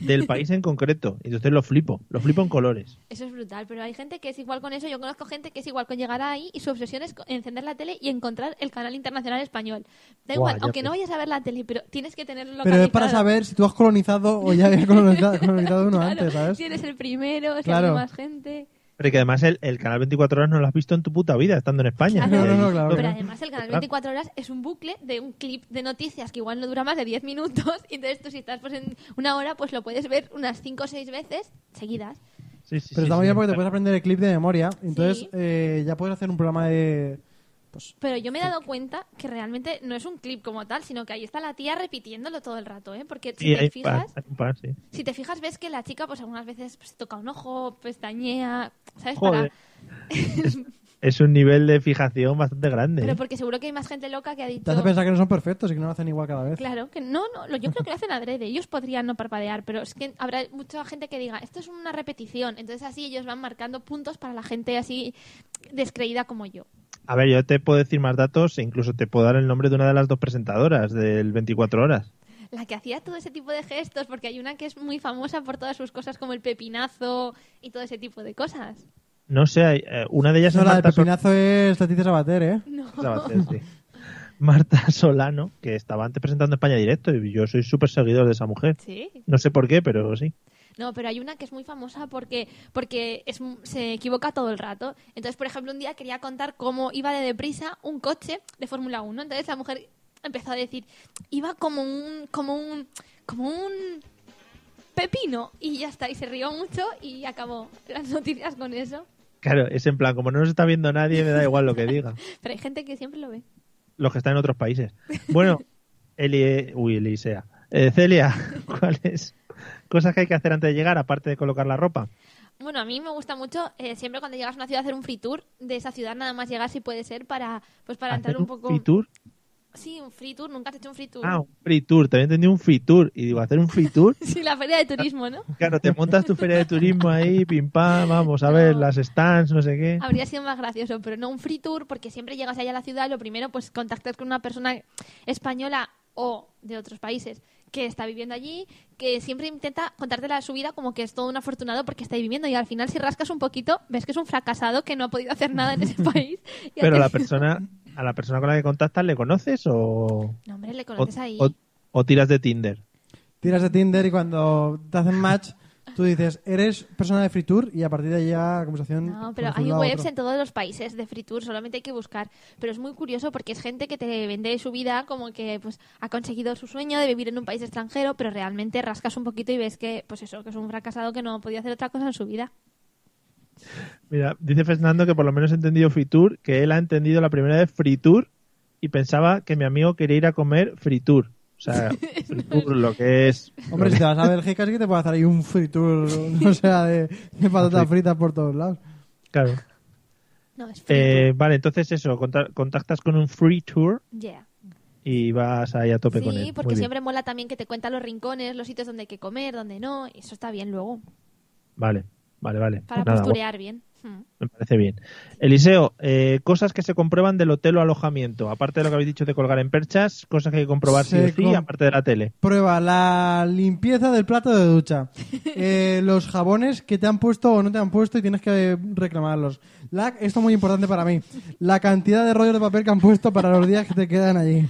del país en concreto. Y entonces lo flipo, lo flipo en colores. Eso es brutal, pero hay gente que es igual con eso. Yo conozco gente que es igual con llegar ahí y su obsesión es encender la tele y encontrar el canal internacional español. Da Buah, igual, aunque no vayas a ver la tele, pero tienes que tenerlo Pero es para localizado. saber si tú has colonizado o ya había colonizado, colonizado uno Claro, antes, ¿sabes? Si eres el primero, si Claro. hay más gente. Pero que además el, el canal 24 horas no lo has visto en tu puta vida estando en España. Claro. No, no, no, claro. Pero además el canal Claro. 24 horas es un bucle de un clip de noticias que igual no dura más de 10 minutos. Y entonces tú si estás pues en una hora, pues lo puedes ver unas 5 o 6 veces seguidas. Sí, sí, Pero sí, está muy sí, bien porque te puedes aprender el clip de memoria. Entonces Sí. eh, ya puedes hacer un programa de... Pues, Pero yo me he dado cuenta que realmente no es un clip como tal, sino que ahí está la tía repitiéndolo todo el rato, ¿eh? Porque si Sí, te hay par, fijas, hay un par, sí. si te fijas ves que la chica pues algunas veces pues, toca un ojo, pestañea, ¿sabes? Joder. Para- Es un nivel de fijación bastante grande. Pero ¿eh? porque seguro que hay más gente loca que ha te dicho... hace pensar que no son perfectos y que no lo hacen igual cada vez. Claro, que no, no, yo creo que lo hacen adrede. Ellos podrían no parpadear, pero es que habrá mucha gente que diga, esto es una repetición. Entonces así ellos van marcando puntos para la gente así descreída como yo. A ver, yo te puedo decir más datos e incluso te puedo dar el nombre de una de las dos presentadoras del 24 horas. La que hacía todo ese tipo de gestos, porque hay una que es muy famosa por todas sus cosas como el pepinazo y todo ese tipo de cosas. No sé, hay- eh, una de ellas No, es la del Marta, Sol- pepinazo es Leticia Sabater, ¿eh? No. Sabater, sí. Marta Solano, que estaba antes presentando España Directo y yo soy súper seguidor de esa mujer. Sí. No sé por qué, pero sí. No, pero hay una que es muy famosa porque, porque es, se equivoca todo el rato. Entonces, por ejemplo, un día quería contar cómo iba de deprisa un coche de Fórmula 1. Entonces la mujer empezó a decir, iba como un, como un, como un pepino. Y ya está, y se rió mucho y acabó las noticias con eso. Claro, es en plan, como no nos está viendo nadie, me da igual lo que diga. Pero hay gente que siempre lo ve. Los que están en otros países. Bueno, Eli, uy, Elisea. Eh, Celia, ¿cuáles cosas que hay que hacer antes de llegar, aparte de colocar la ropa? Bueno, a mí me gusta mucho eh, siempre cuando llegas a una ciudad hacer un free tour de esa ciudad, nada más llegar si puede ser para, pues para ¿Hacer entrar un poco... free tour? Sí, un free tour, nunca has hecho un free tour. Ah, un free tour. Te había entendido un free tour. Y digo, ¿hacer un free tour? Sí, la feria de turismo, ¿no? Claro, te montas tu feria de turismo ahí, pim pam, vamos a ver las stands, no sé qué. Habría sido más gracioso, pero no un free tour, porque siempre llegas allá a la ciudad lo primero, pues contactas con una persona española o de otros países que está viviendo allí, que siempre intenta contarte la su vida como que es todo un afortunado porque está ahí viviendo y al final si rascas un poquito ves que es un fracasado que no ha podido hacer nada en ese país. Y Pero la persona, a la persona con la que contactas, ¿le conoces o, No, hombre, le o, conoces ahí. o- o tiras de Tinder? Tiras de Tinder y cuando te hacen match, tú dices, eres persona de Free Tour y a partir de ahí ya la conversación... No, pero hay webs en todos los países de free tour, solamente hay que buscar. Pero es muy curioso porque es gente que te vende su vida como que pues ha conseguido su sueño de vivir en un país extranjero, pero realmente rascas un poquito y ves que pues eso, que es un fracasado que no podía hacer otra cosa en su vida. Mira, dice Fernando que por lo menos he entendido free tour, que él ha entendido la primera vez free tour y pensaba que mi amigo quería ir a comer free tour. O sea, free tour lo que es... Hombre, si te vas a Bélgica sí que te puede hacer ahí un free tour, o sea, de, de patatas fritas por todos lados. Claro. No, es free Eh, vale, entonces eso, conta- contactas con un free tour. Yeah. y vas ahí a tope con él. Sí, Muy porque bien. siempre mola también que te cuenta los rincones, los sitios donde hay que comer, donde no, eso está bien luego, Vale, vale, vale. para Pues nada, posturear bien. Me parece bien. Eliseo, eh, cosas que se comprueban del hotel o alojamiento. Aparte de lo que habéis dicho de colgar en perchas, cosas que hay que comprobar sí Se o sí, com- aparte de la tele. Prueba la limpieza del plato de ducha. Eh, los jabones que te han puesto o no te han puesto y tienes que reclamarlos. La, esto es muy importante para mí. La cantidad de rollos de papel que han puesto para los días que te quedan allí.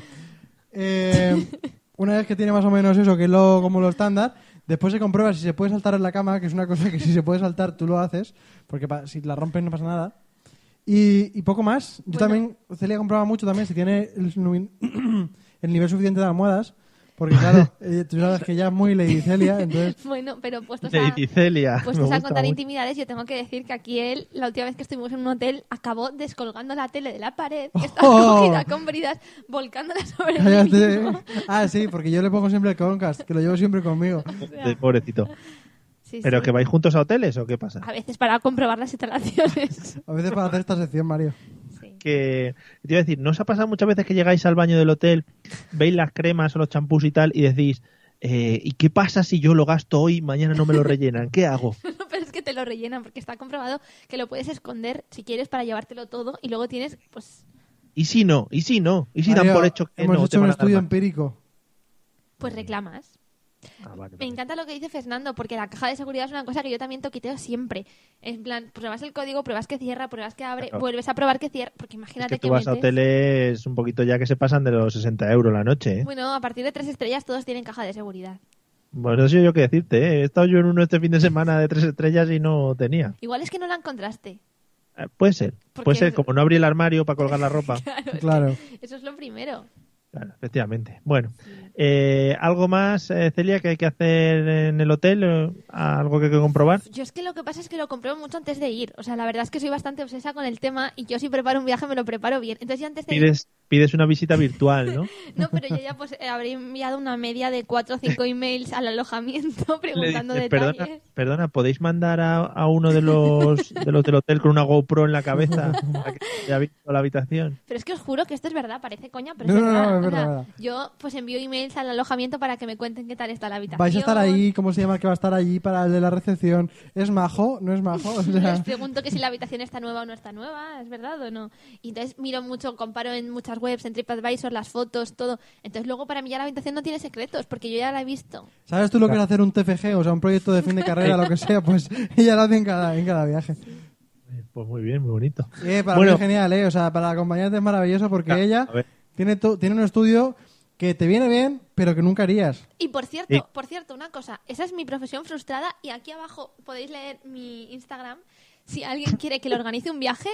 Eh, una vez que tiene más o menos eso, que es lo, como lo estándar, después se comprueba si se puede saltar en la cama, que es una cosa que si se puede saltar tú lo haces, porque si la rompes no pasa nada. Y, y poco más. Yo Bueno. también, Celia compraba mucho también si tiene el, el nivel suficiente de almohadas. Porque claro, eh, tú sabes que ella es muy Lady Celia, entonces... Bueno, pero puestos a, Iticelia. puestos a contar mucho. intimidades, yo tengo que decir que aquí él, la última vez que estuvimos en un hotel, acabó descolgando la tele de la pared, que estaba Oh. cogida con bridas, volcándola sobre mismo. Ah, sí, porque yo le pongo siempre el Chromecast, que lo llevo siempre conmigo. Pobrecito. Sí, ¿Pero sí. que vais juntos a hoteles o qué pasa? A veces para comprobar las instalaciones. A veces para hacer esta sección, Mario. Que te iba a decir, ¿no os ha pasado muchas veces que llegáis al baño del hotel, veis las cremas o los champús y tal y decís, eh, ¿y qué pasa si yo lo gasto hoy y mañana no me lo rellenan? ¿Qué hago? No, pero es que te lo rellenan porque está comprobado que lo puedes esconder si quieres para llevártelo todo y luego tienes, pues, ¿Y si no? ¿Y si no? ¿Y si dan por hecho que hemos no te hecho un estudio empírico. pues reclamas. Ah, vale, Me encanta lo que dice Fernando, porque la caja de seguridad es una cosa que yo también toquiteo siempre. En plan, pruebas el código, pruebas que cierra, pruebas que abre, Claro. vuelves a probar que cierra, porque Es imagínate que tú vas a hoteles un poquito ya que se pasan de los 60 euros la noche, ¿eh? Bueno, a partir de tres estrellas todos tienen caja de seguridad. Bueno, eso yo que decirte, ¿eh? He estado yo en uno este fin de semana de tres estrellas y no tenía. Igual es que no la encontraste. Eh, Puede ser, Porque puede ser, es- como no abrí el armario para colgar la ropa. Claro, es eso es lo primero. Claro, efectivamente. Bueno, eh, ¿algo más, eh, Celia, que hay que hacer en el hotel? Eh, ¿Algo que hay que comprobar? Yo es que lo que pasa es que lo compruebo mucho antes de ir. O sea, la verdad es que soy bastante obsesa con el tema y yo si preparo un viaje me lo preparo bien. Entonces yo antes de ir... Pides, pides una visita virtual, ¿no? No, pero yo ya pues eh, habré enviado una media de cuatro o cinco emails al alojamiento preguntando dices, detalles. perdona, perdona, ¿podéis mandar a, a uno de los, de los del hotel con una GoPro en la cabeza para que haya visto la habitación? Pero es que os juro que esto es verdad, parece coña, pero No, es no, verdad. no, es O sea, verdad, verdad. yo pues envío emails al alojamiento para que me cuenten qué tal está la habitación. Vais a estar ahí, ¿cómo se llama que va a estar allí para el de la recepción? ¿Es majo? ¿No es majo? O sea, Les pregunto que si la habitación está nueva o no está nueva, ¿es verdad o no? Y entonces miro mucho, comparo en muchas webs, en TripAdvisor, las fotos, todo. Entonces luego para mí ya la habitación no tiene secretos, porque yo ya la he visto. ¿Sabes tú lo que es hacer un TFG? O sea, un proyecto de fin de carrera, lo que sea, pues ella lo hace en cada, en cada viaje. Pues muy bien, muy bonito. Eh, para Bueno. mí es genial, ¿eh? O sea, para la acompañante es maravilloso porque Ah, ella tiene, tiene un estudio que te viene bien, pero que nunca harías. Y por cierto, Sí. por cierto, una cosa, esa es mi profesión frustrada y aquí abajo podéis leer mi Instagram. Si alguien quiere que le organice un viaje,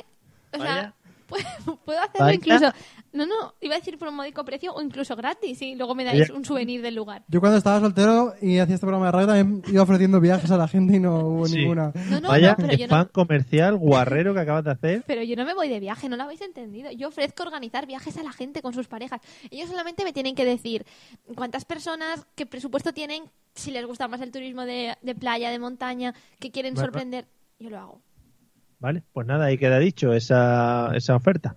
o sea. Puedo, puedo hacerlo Vaya. incluso. No, no, iba a decir por un módico precio o incluso gratis y luego me dais un souvenir del lugar. Yo cuando estaba soltero y hacía este programa de radio también iba ofreciendo viajes a la gente y no hubo Sí. ninguna. No, no, Vaya no, pero yo spam no, comercial guarrero que acabas de hacer. pero yo no me voy de viaje, no lo habéis entendido. Yo ofrezco organizar viajes a la gente con sus parejas. Ellos solamente me tienen que decir cuántas personas, qué presupuesto tienen, si les gusta más el turismo de, de playa, de montaña, que quieren sorprender. Yo lo hago. Vale, pues nada, ahí queda dicho esa, esa oferta.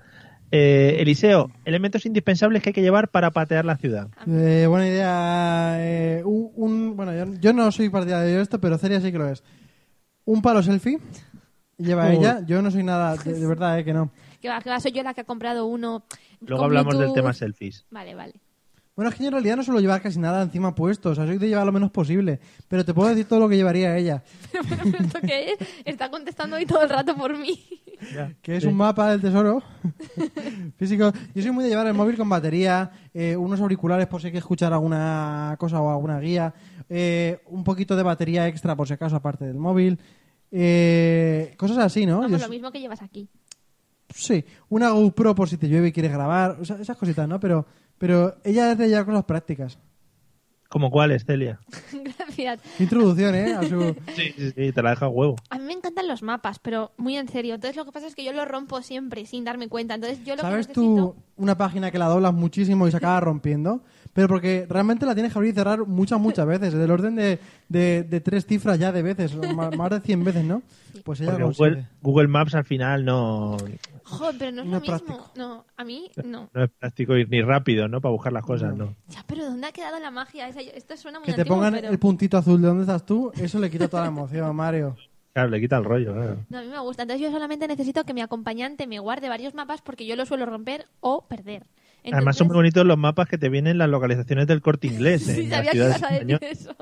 Eh, Eliseo, elementos indispensables que hay que llevar para patear la ciudad. Eh, buena idea. eh, un, un- bueno, yo, yo no soy partidario de esto, pero Celia sí que lo es. Un palo selfie. Lleva ella. Yo no soy nada, de, de verdad, eh, que no. Que va, que va, soy yo la que ha comprado uno. Luego hablamos del tema selfies. Vale, vale. Bueno, es que yo en realidad no suelo llevar casi nada encima puesto. O sea, soy de llevar lo menos posible. Pero te puedo decir todo lo que llevaría ella. Pero ¿esto qué es? Está contestando hoy todo el rato por mí. Que es Sí. un mapa del tesoro físico. Yo soy muy de llevar el móvil con batería, eh, unos auriculares por si hay que escuchar alguna cosa o alguna guía, eh, un poquito de batería extra por si acaso aparte del móvil, eh, cosas así, ¿no? Vamos, Yo lo mismo que llevas aquí. sí, una GoPro por si te llueve y quieres grabar, o sea, esas cositas, ¿no? Pero, pero ella es de llevar cosas prácticas. ¿Como cuáles, Celia? Gracias. Qué introducción, ¿eh? A su... Sí, sí, sí, te la deja a huevo. A mí me encantan los mapas, pero muy en serio. Entonces lo que pasa es que yo los rompo siempre sin darme cuenta. Entonces yo lo ¿Sabes que tú necesito... una página que la doblas muchísimo y se acaba rompiendo? Pero porque realmente la tienes que abrir y cerrar muchas, muchas veces. Del orden de, de, de tres cifras ya de veces. Más, más de 100 veces, ¿no? Pues ella lo. Google, Google Maps al final no, Joder, pero no es No lo es mismo. práctico. No, a mí no. no es práctico ir ni rápido, ¿no? Para buscar las cosas, ¿no? Ya, pero ¿dónde ha quedado la magia? esa? Esto suena muy Que te antiguo, pongan pero... el puntito azul de dónde estás tú, eso le quita toda la emoción, Mario. Claro, le quita el rollo, claro. No, a mí me gusta. Entonces yo solamente necesito que mi acompañante me guarde varios mapas porque yo los suelo romper o perder. Además son muy bonitos los mapas que te vienen las localizaciones del corte inglés. Sí, las sabía que ibas a decir eso.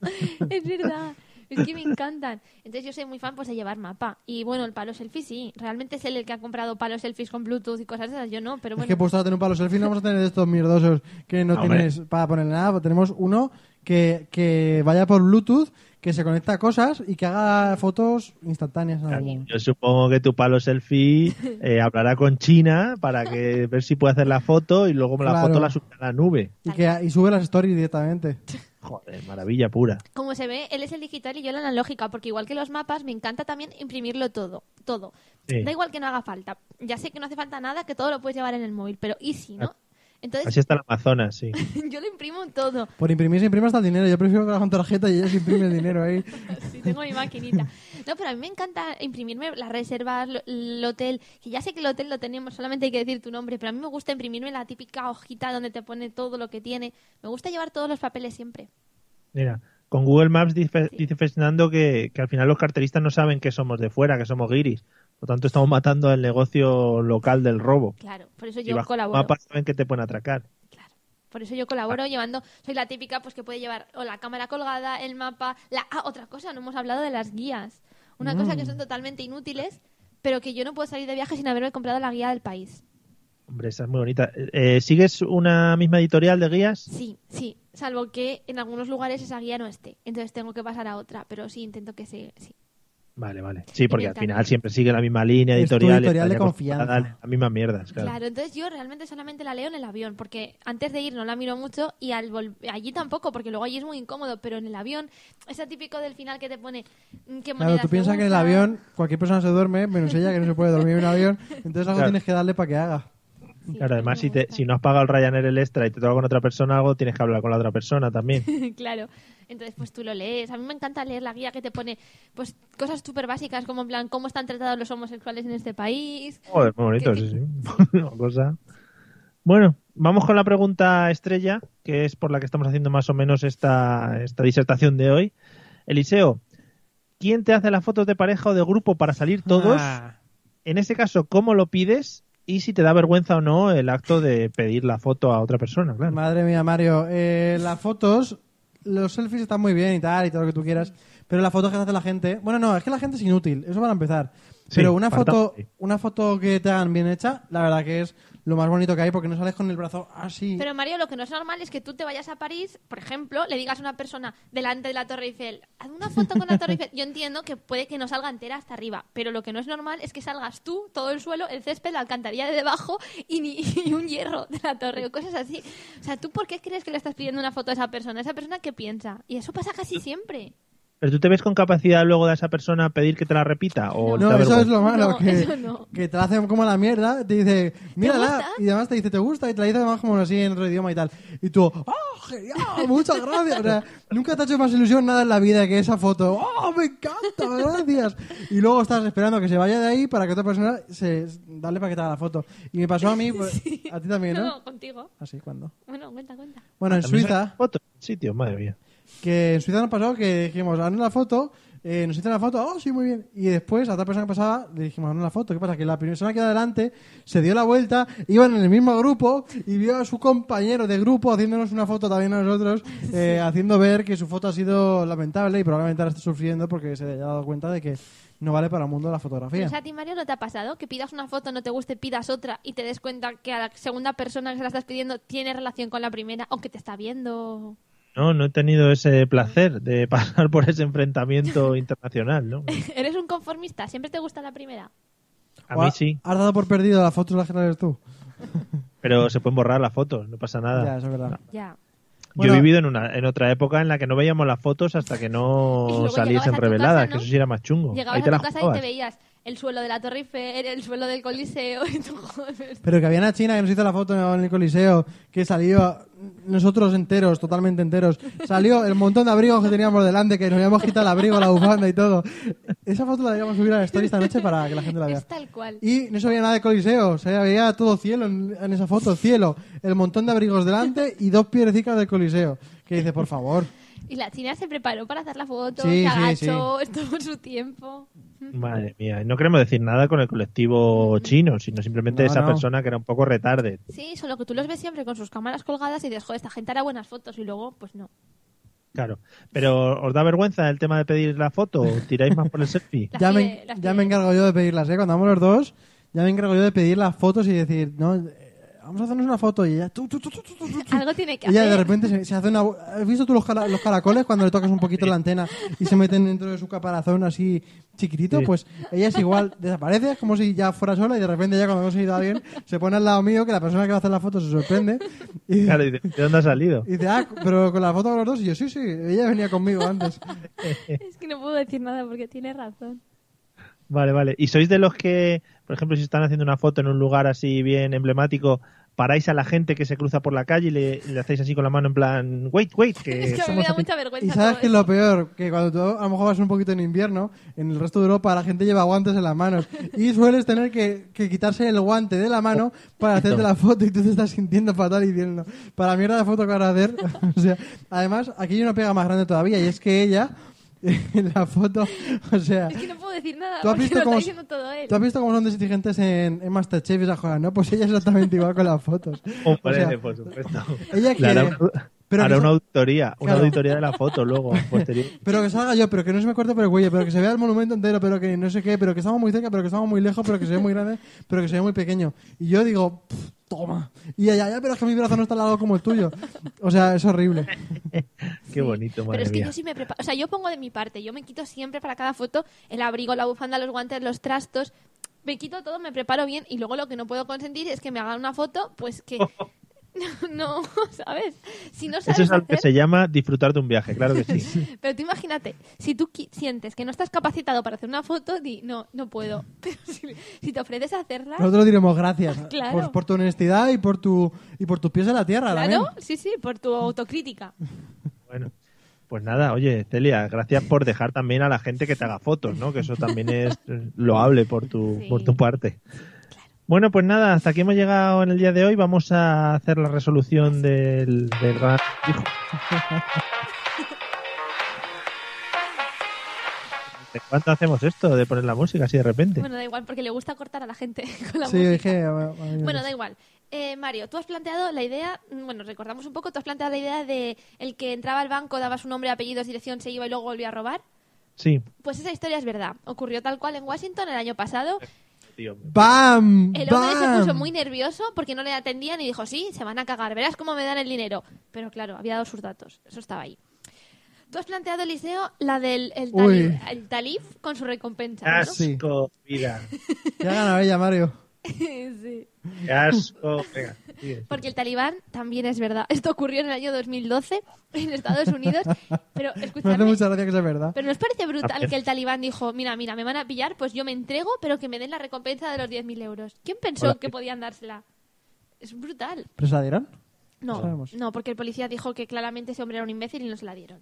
es verdad. Es que me encantan. Entonces yo soy muy fan pues de llevar mapa. Y bueno, el palo selfie sí. Realmente es él el que ha comprado palos selfies con Bluetooth y cosas esas. Yo no, pero Es bueno. que puesto a tener un palo selfie no vamos a tener de estos mierdosos que no Hombre. tienes para ponerle nada. Tenemos uno que, que vaya por Bluetooth, que se conecta a cosas y que haga fotos instantáneas. Yo supongo que tu palo selfie eh, hablará con China para que ver si puede hacer la foto y luego la Claro. foto la sube a la nube. Y, que, y sube las stories directamente. Joder, maravilla pura. Como se ve, él es el digital y yo la analógica, porque igual que los mapas, me encanta también imprimirlo todo. Todo. Sí. Da igual que no haga falta. Ya sé que no hace falta nada, que todo lo puedes llevar en el móvil, pero ¿y si no? Entonces, Así está el Amazonas, sí. yo lo imprimo todo. Por imprimir se imprime hasta el dinero. Yo prefiero que lo hagan con tarjeta y ellos imprimen el dinero ahí. Sí, tengo mi maquinita. No, pero a mí me encanta imprimirme las reservas, lo- el hotel, que ya sé que el hotel lo tenemos, solamente hay que decir tu nombre, pero a mí me gusta imprimirme la típica hojita donde te pone todo lo que tiene. Me gusta llevar todos los papeles siempre. Mira, con Google Maps dice, dice Fernando que, que al final los carteristas no saben que somos de fuera, que somos guiris. Por lo tanto, estamos matando el negocio local del robo. Claro, por eso Y yo bajo colaboro. mapas saben que te pueden atracar. Por eso yo colaboro llevando, soy la típica pues que puede llevar o la cámara colgada, el mapa, la ah, otra cosa, no hemos hablado de las guías. Una cosa que Mm. son totalmente inútiles, pero que yo no puedo salir de viaje sin haberme comprado la guía del país. Hombre, esa es muy bonita. Eh, ¿Sigues una misma editorial de guías? Sí, sí, salvo que en algunos lugares esa guía no esté, entonces tengo que pasar a otra, pero sí intento que se sí. Vale, vale. Sí, porque al final siempre sigue la misma línea Es tu editorial. editorial de acostumbrada confianza. Las mismas mierdas, claro. Claro, entonces yo realmente solamente la leo en el avión, porque antes de ir no la miro mucho y al vol- allí tampoco, porque luego allí es muy incómodo, pero en el avión, ese típico del final que te pone mm, qué Claro, tú piensas que en el avión cualquier persona se duerme, menos ella que no se puede dormir en un avión. Entonces algo Claro. tienes que darle para que haga. Claro, además, si, te, si no has pagado el Ryanair el extra y te toca con otra persona algo, tienes que hablar con la otra persona también. claro. Entonces, pues tú lo lees. A mí me encanta leer la guía que te pone pues cosas súper básicas como en plan cómo están tratados los homosexuales en este país. Joder, muy bonito, Que- sí, cosa. Bueno, vamos con la pregunta estrella, que es por la que estamos haciendo más o menos esta, esta disertación de hoy. Eliseo, ¿quién te hace las fotos de pareja o de grupo para salir todos? Ah. En ese caso, ¿cómo lo pides? Y si te da vergüenza o no el acto de pedir la foto a otra persona, claro. Madre mía, Mario. Eh, las fotos, los selfies están muy bien y tal, y todo lo que tú quieras. Pero las fotos que hace la gente. Bueno, no, es que la gente es inútil. Eso para empezar. Sí, Pero una foto, una foto que te hagan bien hecha, la verdad que es lo más bonito que hay porque no sales con el brazo así. Pero Mario, lo que no es normal es que tú te vayas a París, por ejemplo, le digas a una persona delante de la Torre Eiffel, haz una foto con la Torre Eiffel. Yo entiendo que puede que no salga entera hasta arriba, pero lo que no es normal es que salgas tú, todo el suelo, el césped, la alcantarilla de debajo y, ni, y un hierro de la torre o cosas así. O sea, ¿tú por qué crees que le estás pidiendo una foto a esa persona? ¿Esa persona qué piensa? Y eso pasa casi siempre. ¿Pero tú te ves con capacidad luego de esa persona pedir que te la repita? ¿O te No, da eso es lo malo, No, que, eso no. que te la hacen como la mierda, te dice, mírala, y además te dice, ¿te gusta? Y te la dice además como así en otro idioma y tal. Y tú, ¡oh, genial! Muchas gracias. O sea, nunca te ha hecho más ilusión nada en la vida que esa foto. ¡Oh, me encanta! Gracias. Y luego estás esperando que se vaya de ahí para que otra persona se dale para que te haga la foto. Y me pasó a mí, pues, a ti también, ¿no? No, contigo. Así, ¿cuándo? Bueno, cuenta, cuenta. Bueno, en ¿También Suiza, en sitio? Madre mía. Que en Suiza nos pasó que dijimos, haznos la foto, eh, nos hicieron la foto, oh, sí, muy bien. Y después a otra persona que pasaba le dijimos, haznos la foto. ¿Qué pasa? Que la persona que iba adelante se dio la vuelta, iban en el mismo grupo y vio a su compañero de grupo haciéndonos una foto también a nosotros, eh, haciendo ver que su foto ha sido lamentable y probablemente ahora esté sufriendo porque se haya dado cuenta de que no vale para el mundo la fotografía. eso a ti, Mario, ¿no te ha pasado? Que pidas una foto, no te guste, pidas otra y te des cuenta que a la segunda persona que se la estás pidiendo tiene relación con la primera, aunque te está viendo. No, no he tenido ese placer de pasar por ese enfrentamiento internacional, ¿no? ¿Eres un conformista? ¿Siempre te gusta la primera? A mí sí, ¿Has dado por perdido las fotos las que traes tú? pero se pueden borrar las fotos, no pasa nada. Ya, eso es verdad. Ya. Yo he vivido en una en otra época en la que no veíamos las fotos hasta que no saliesen reveladas, casa, ¿no? que eso sí era más chungo. Llegabas Ahí te a la tu casa y te veías el suelo de la Torre Eiffel, el suelo del Coliseo y tú, joder. Pero que había una china que nos hizo la foto en el Coliseo, que salió nosotros enteros, totalmente enteros. Salió el montón de abrigos que teníamos delante, que nos habíamos quitado el abrigo, la bufanda y todo. Esa foto la deberíamos subir a la story esta noche para que la gente la vea. Es tal cual. Y no se veía nada de Coliseo, se veía todo cielo en, en esa foto, cielo, el montón de abrigos delante y dos piedrecitas del Coliseo. Que dice, por favor. Y la china se preparó para hacer la foto, Sí, se sí, agachó, estuvo su tiempo. Madre mía, no queremos decir nada con el colectivo chino, sino simplemente No, esa no. persona que era un poco retarde. Sí, solo que tú los ves siempre con sus cámaras colgadas y dices, joder, esta gente hará buenas fotos y luego, pues no. Claro. Pero ¿os da vergüenza el tema de pedir la foto o tiráis más por el selfie? Las Ya me, pide- ya me encargo yo de pedirlas, ¿eh? Cuando vamos los dos, ya me encargo yo de pedir las fotos y decir, no, vamos a hacernos una foto y ella, tú. Algo tiene que Ella hacer. de repente se, se hace una... ¿Has visto tú los, cara- los caracoles cuando le tocas un poquito la antena y se meten dentro de su caparazón así chiquitito? Sí. Pues ella es igual, desaparece, es como si ya fuera sola y de repente ya cuando hemos ido a alguien se pone al lado mío que la persona que va a hacer la foto se sorprende y, Claro, y dice, ¿de dónde ha salido? y dice, ah, pero con la foto con los dos y yo, sí, sí, ella venía conmigo antes. Es que no puedo decir nada porque tiene razón. Vale, vale. ¿Y sois de los que, por ejemplo, si están haciendo una foto en un lugar así bien emblemático, paráis a la gente que se cruza por la calle y le, le hacéis así con la mano en plan, wait, wait, que Es que mí me somos da mucha vergüenza. Y sabes todo que es lo peor, que cuando tú a lo mejor vas un poquito en invierno, en el resto de Europa la gente lleva guantes en las manos y sueles tener que, que quitarse el guante de la mano para hacerte la foto y tú te estás sintiendo fatal y diciendo, para la mierda de foto que vas a hacer. o sea, además, aquí hay una pega más grande todavía y es que ella, en la foto, o sea, Es que no puedo decir nada ¿Tú has visto lo cómo- está diciendo todo él. ¿tú has visto cómo son exigentes en, en Masterchef y esas cosas, no? Pues ella es exactamente igual con las fotos. O sea, por supuesto. ella Le hará quiere... una- pero hará que una auditoría, una Claro. auditoría de la foto luego, posterior. Pero que salga yo, pero que no se me corte por el cuello, pero que se vea el monumento entero, pero que no sé qué, pero que estamos muy cerca, pero que estamos muy lejos, pero que se ve muy grande, pero que se ve muy pequeño. Y yo digo, "Pff, toma. Y ella, ya, pero es que mi brazo no está al lado como el tuyo. O sea, es horrible. Qué bonito, madre Pero es que mía. yo sí me preparo. O sea, yo pongo de mi parte. Yo me quito siempre para cada foto el abrigo, la bufanda, los guantes, los trastos. Me quito todo, me preparo bien. Y luego lo que no puedo consentir es que me hagan una foto, pues que. no, ¿sabes? Si no sabes Eso es algo que se llama disfrutar de un viaje, claro que sí. Pero tú imagínate, si tú sientes que no estás capacitado para hacer una foto, di, no, no puedo. Pero si, si te ofreces a hacerla, Nosotros diremos gracias Claro. por, por tu honestidad y por tu y por tus pies en la tierra. claro, también. sí, sí, por tu autocrítica. Bueno, pues nada, oye, Celia, gracias por dejar también a la gente que te haga fotos, ¿no? Que eso también es loable por tu, Sí. por tu parte. Bueno, pues nada, hasta aquí hemos llegado en el día de hoy. Vamos a hacer la resolución del, del gran hijo. ¿De cuánto hacemos esto de poner la música así de repente? Bueno, da igual, porque le gusta cortar a la gente con la Sí, música. dije. Bueno, da igual. Eh, Mario, tú has planteado la idea, mm, bueno, recordamos un poco, tú has planteado la idea de el que entraba al banco, daba su nombre, apellidos, dirección, se iba y luego volvía a robar. Sí, Pues esa historia es verdad. Ocurrió tal cual en Washington el año pasado. Tío. ¡Bam! El hombre se puso muy nervioso porque no le atendían y dijo, sí, se van a cagar, verás cómo me dan el dinero. Pero claro, había dado sus datos, eso estaba ahí. Tú has planteado, Eliseo, la del el Uy. talib, el talib con su recompensa, ¿no? Asco, vida. Ya ha ganado ella, Mario. sí. Qué asco. Venga. Porque el talibán también es verdad. Esto ocurrió en el año 2012 en Estados Unidos. Pero Me hace escuchadme, mucha gracia que sea verdad. pero ¿nos parece brutal que el talibán dijo, mira, mira, me van a pillar, pues yo me entrego, pero que me den la recompensa de los 10.000 euros? ¿Quién pensó Hola. que podían dársela? Es brutal. ¿Pero se la dieron? No, no, porque el policía dijo que claramente ese hombre era un imbécil y no se la dieron.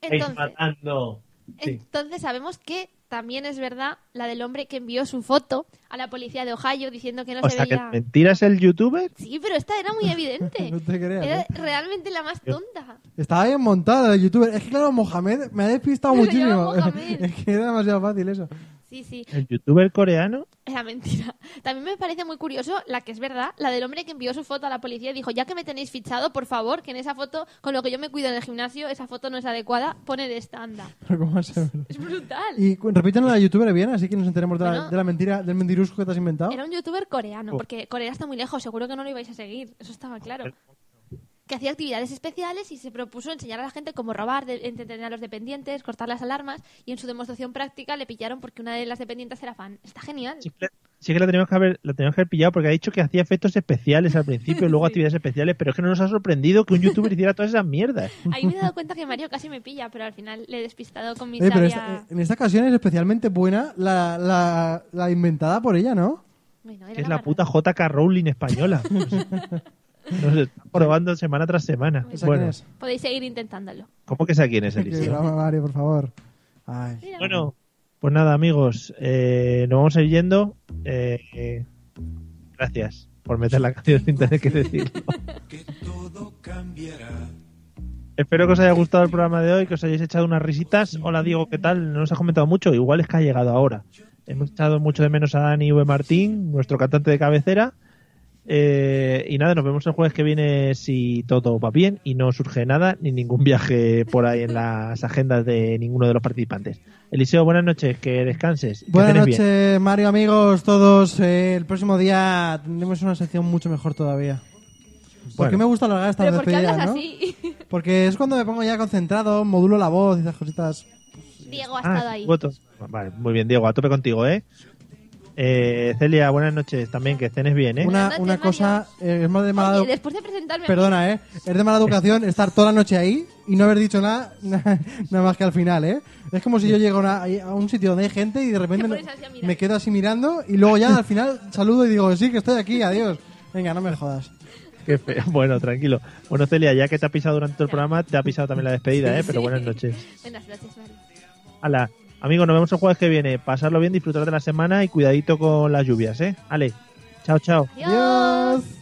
Entonces sabemos que también es verdad la del hombre que envió su foto a la policía de Ohio diciendo que no O se sea, que veía... mentira es el youtuber. Sí, pero esta era muy evidente. No te creas, Era ¿eh? realmente la más tonta. Estaba bien montada el youtuber. Es que claro, Mohamed me ha despistado muchísimo. es que era demasiado fácil eso. Sí, sí, El youtuber coreano. era mentira. También me parece muy curioso la que es verdad, la del hombre que envió su foto a la policía y dijo, ya que me tenéis fichado, por favor, que en esa foto, con lo que yo me cuido en el gimnasio, esa foto no es adecuada, pone de esta, anda. Pero ¿cómo va a ser verdad? Es brutal. Y repítanlo a la youtuber bien, así que nos enteremos de la, Bueno. de la mentira, del mentirusco que te has inventado. Era un youtuber Oh. coreano, porque Corea está muy lejos, seguro que no lo ibais a seguir, eso estaba claro. Que hacía actividades especiales y se propuso enseñar a la gente cómo robar, de- entretener a los dependientes, cortar las alarmas, y en su demostración práctica le pillaron porque una de las dependientes era fan. Está genial. Sí que, sí que la teníamos que haber, la teníamos que haber pillado porque ha dicho que hacía efectos especiales al principio, luego actividades especiales, pero es que no nos ha sorprendido que un youtuber hiciera todas esas mierdas. Ahí me he dado cuenta que Mario casi me pilla, pero al final le he despistado con mi Eh, pero sabia... esta- en esta ocasión es especialmente buena la, la, la inventada por ella, ¿no? Bueno, era Es la la puta JK Rowling española. Nos está probando semana tras semana. ¿Esa Bueno. Podéis seguir intentándolo. ¿cómo que sé quién es Eliseo? broma, Mario, por favor. Ay. Bueno, pues nada, amigos, eh, nos vamos a ir yendo. Eh, eh, gracias por meter la canción sin tener que decirlo. Espero que os haya gustado el programa de hoy, que os hayáis echado unas risitas. Hola, Diego, ¿qué tal? No nos ha comentado mucho, igual es que ha llegado ahora. Hemos echado mucho de menos a Dani V. Martín, nuestro cantante de cabecera. Eh, y nada, nos vemos el jueves que viene si todo va bien y no surge nada ni ningún viaje por ahí en las agendas de ninguno de los participantes. Eliseo, buenas noches, que descanses. Buenas noches, Mario, amigos, todos. Eh, el próximo día tendremos una sección mucho mejor todavía. ¿Por Bueno. qué me gusta alargar estas Pero ¿por qué despedidas, hablas no? así? Porque es cuando me pongo ya concentrado, modulo la voz y esas cositas. Diego ha Ah, estado ahí. voto. Vale, muy bien, Diego, a tope contigo, ¿eh? Eh, Celia, buenas noches también, que cenes bien, ¿eh? Una, noches, una cosa, eh, es más de mala Oye, después de presentarme... Perdona, ¿eh? Es de mala educación estar toda la noche ahí y no haber dicho nada, nada más que al final, ¿eh? Es como si yo llego a, una- a un sitio donde hay gente y de repente Te me, pones así a mirar. me quedo así mirando y luego ya al final saludo y digo, sí, que estoy aquí, adiós. Venga, no me jodas. Qué feo. Bueno, tranquilo. Bueno, Celia, ya que te ha pisado durante todo el programa, te ha pisado también la despedida, ¿eh? Pero buenas noches. Buenas noches, Mario. Hala, amigos, nos vemos el jueves que viene. Pasarlo bien, disfrutar de la semana y cuidadito con las lluvias, ¿eh? Ale, chao, chao. Adiós.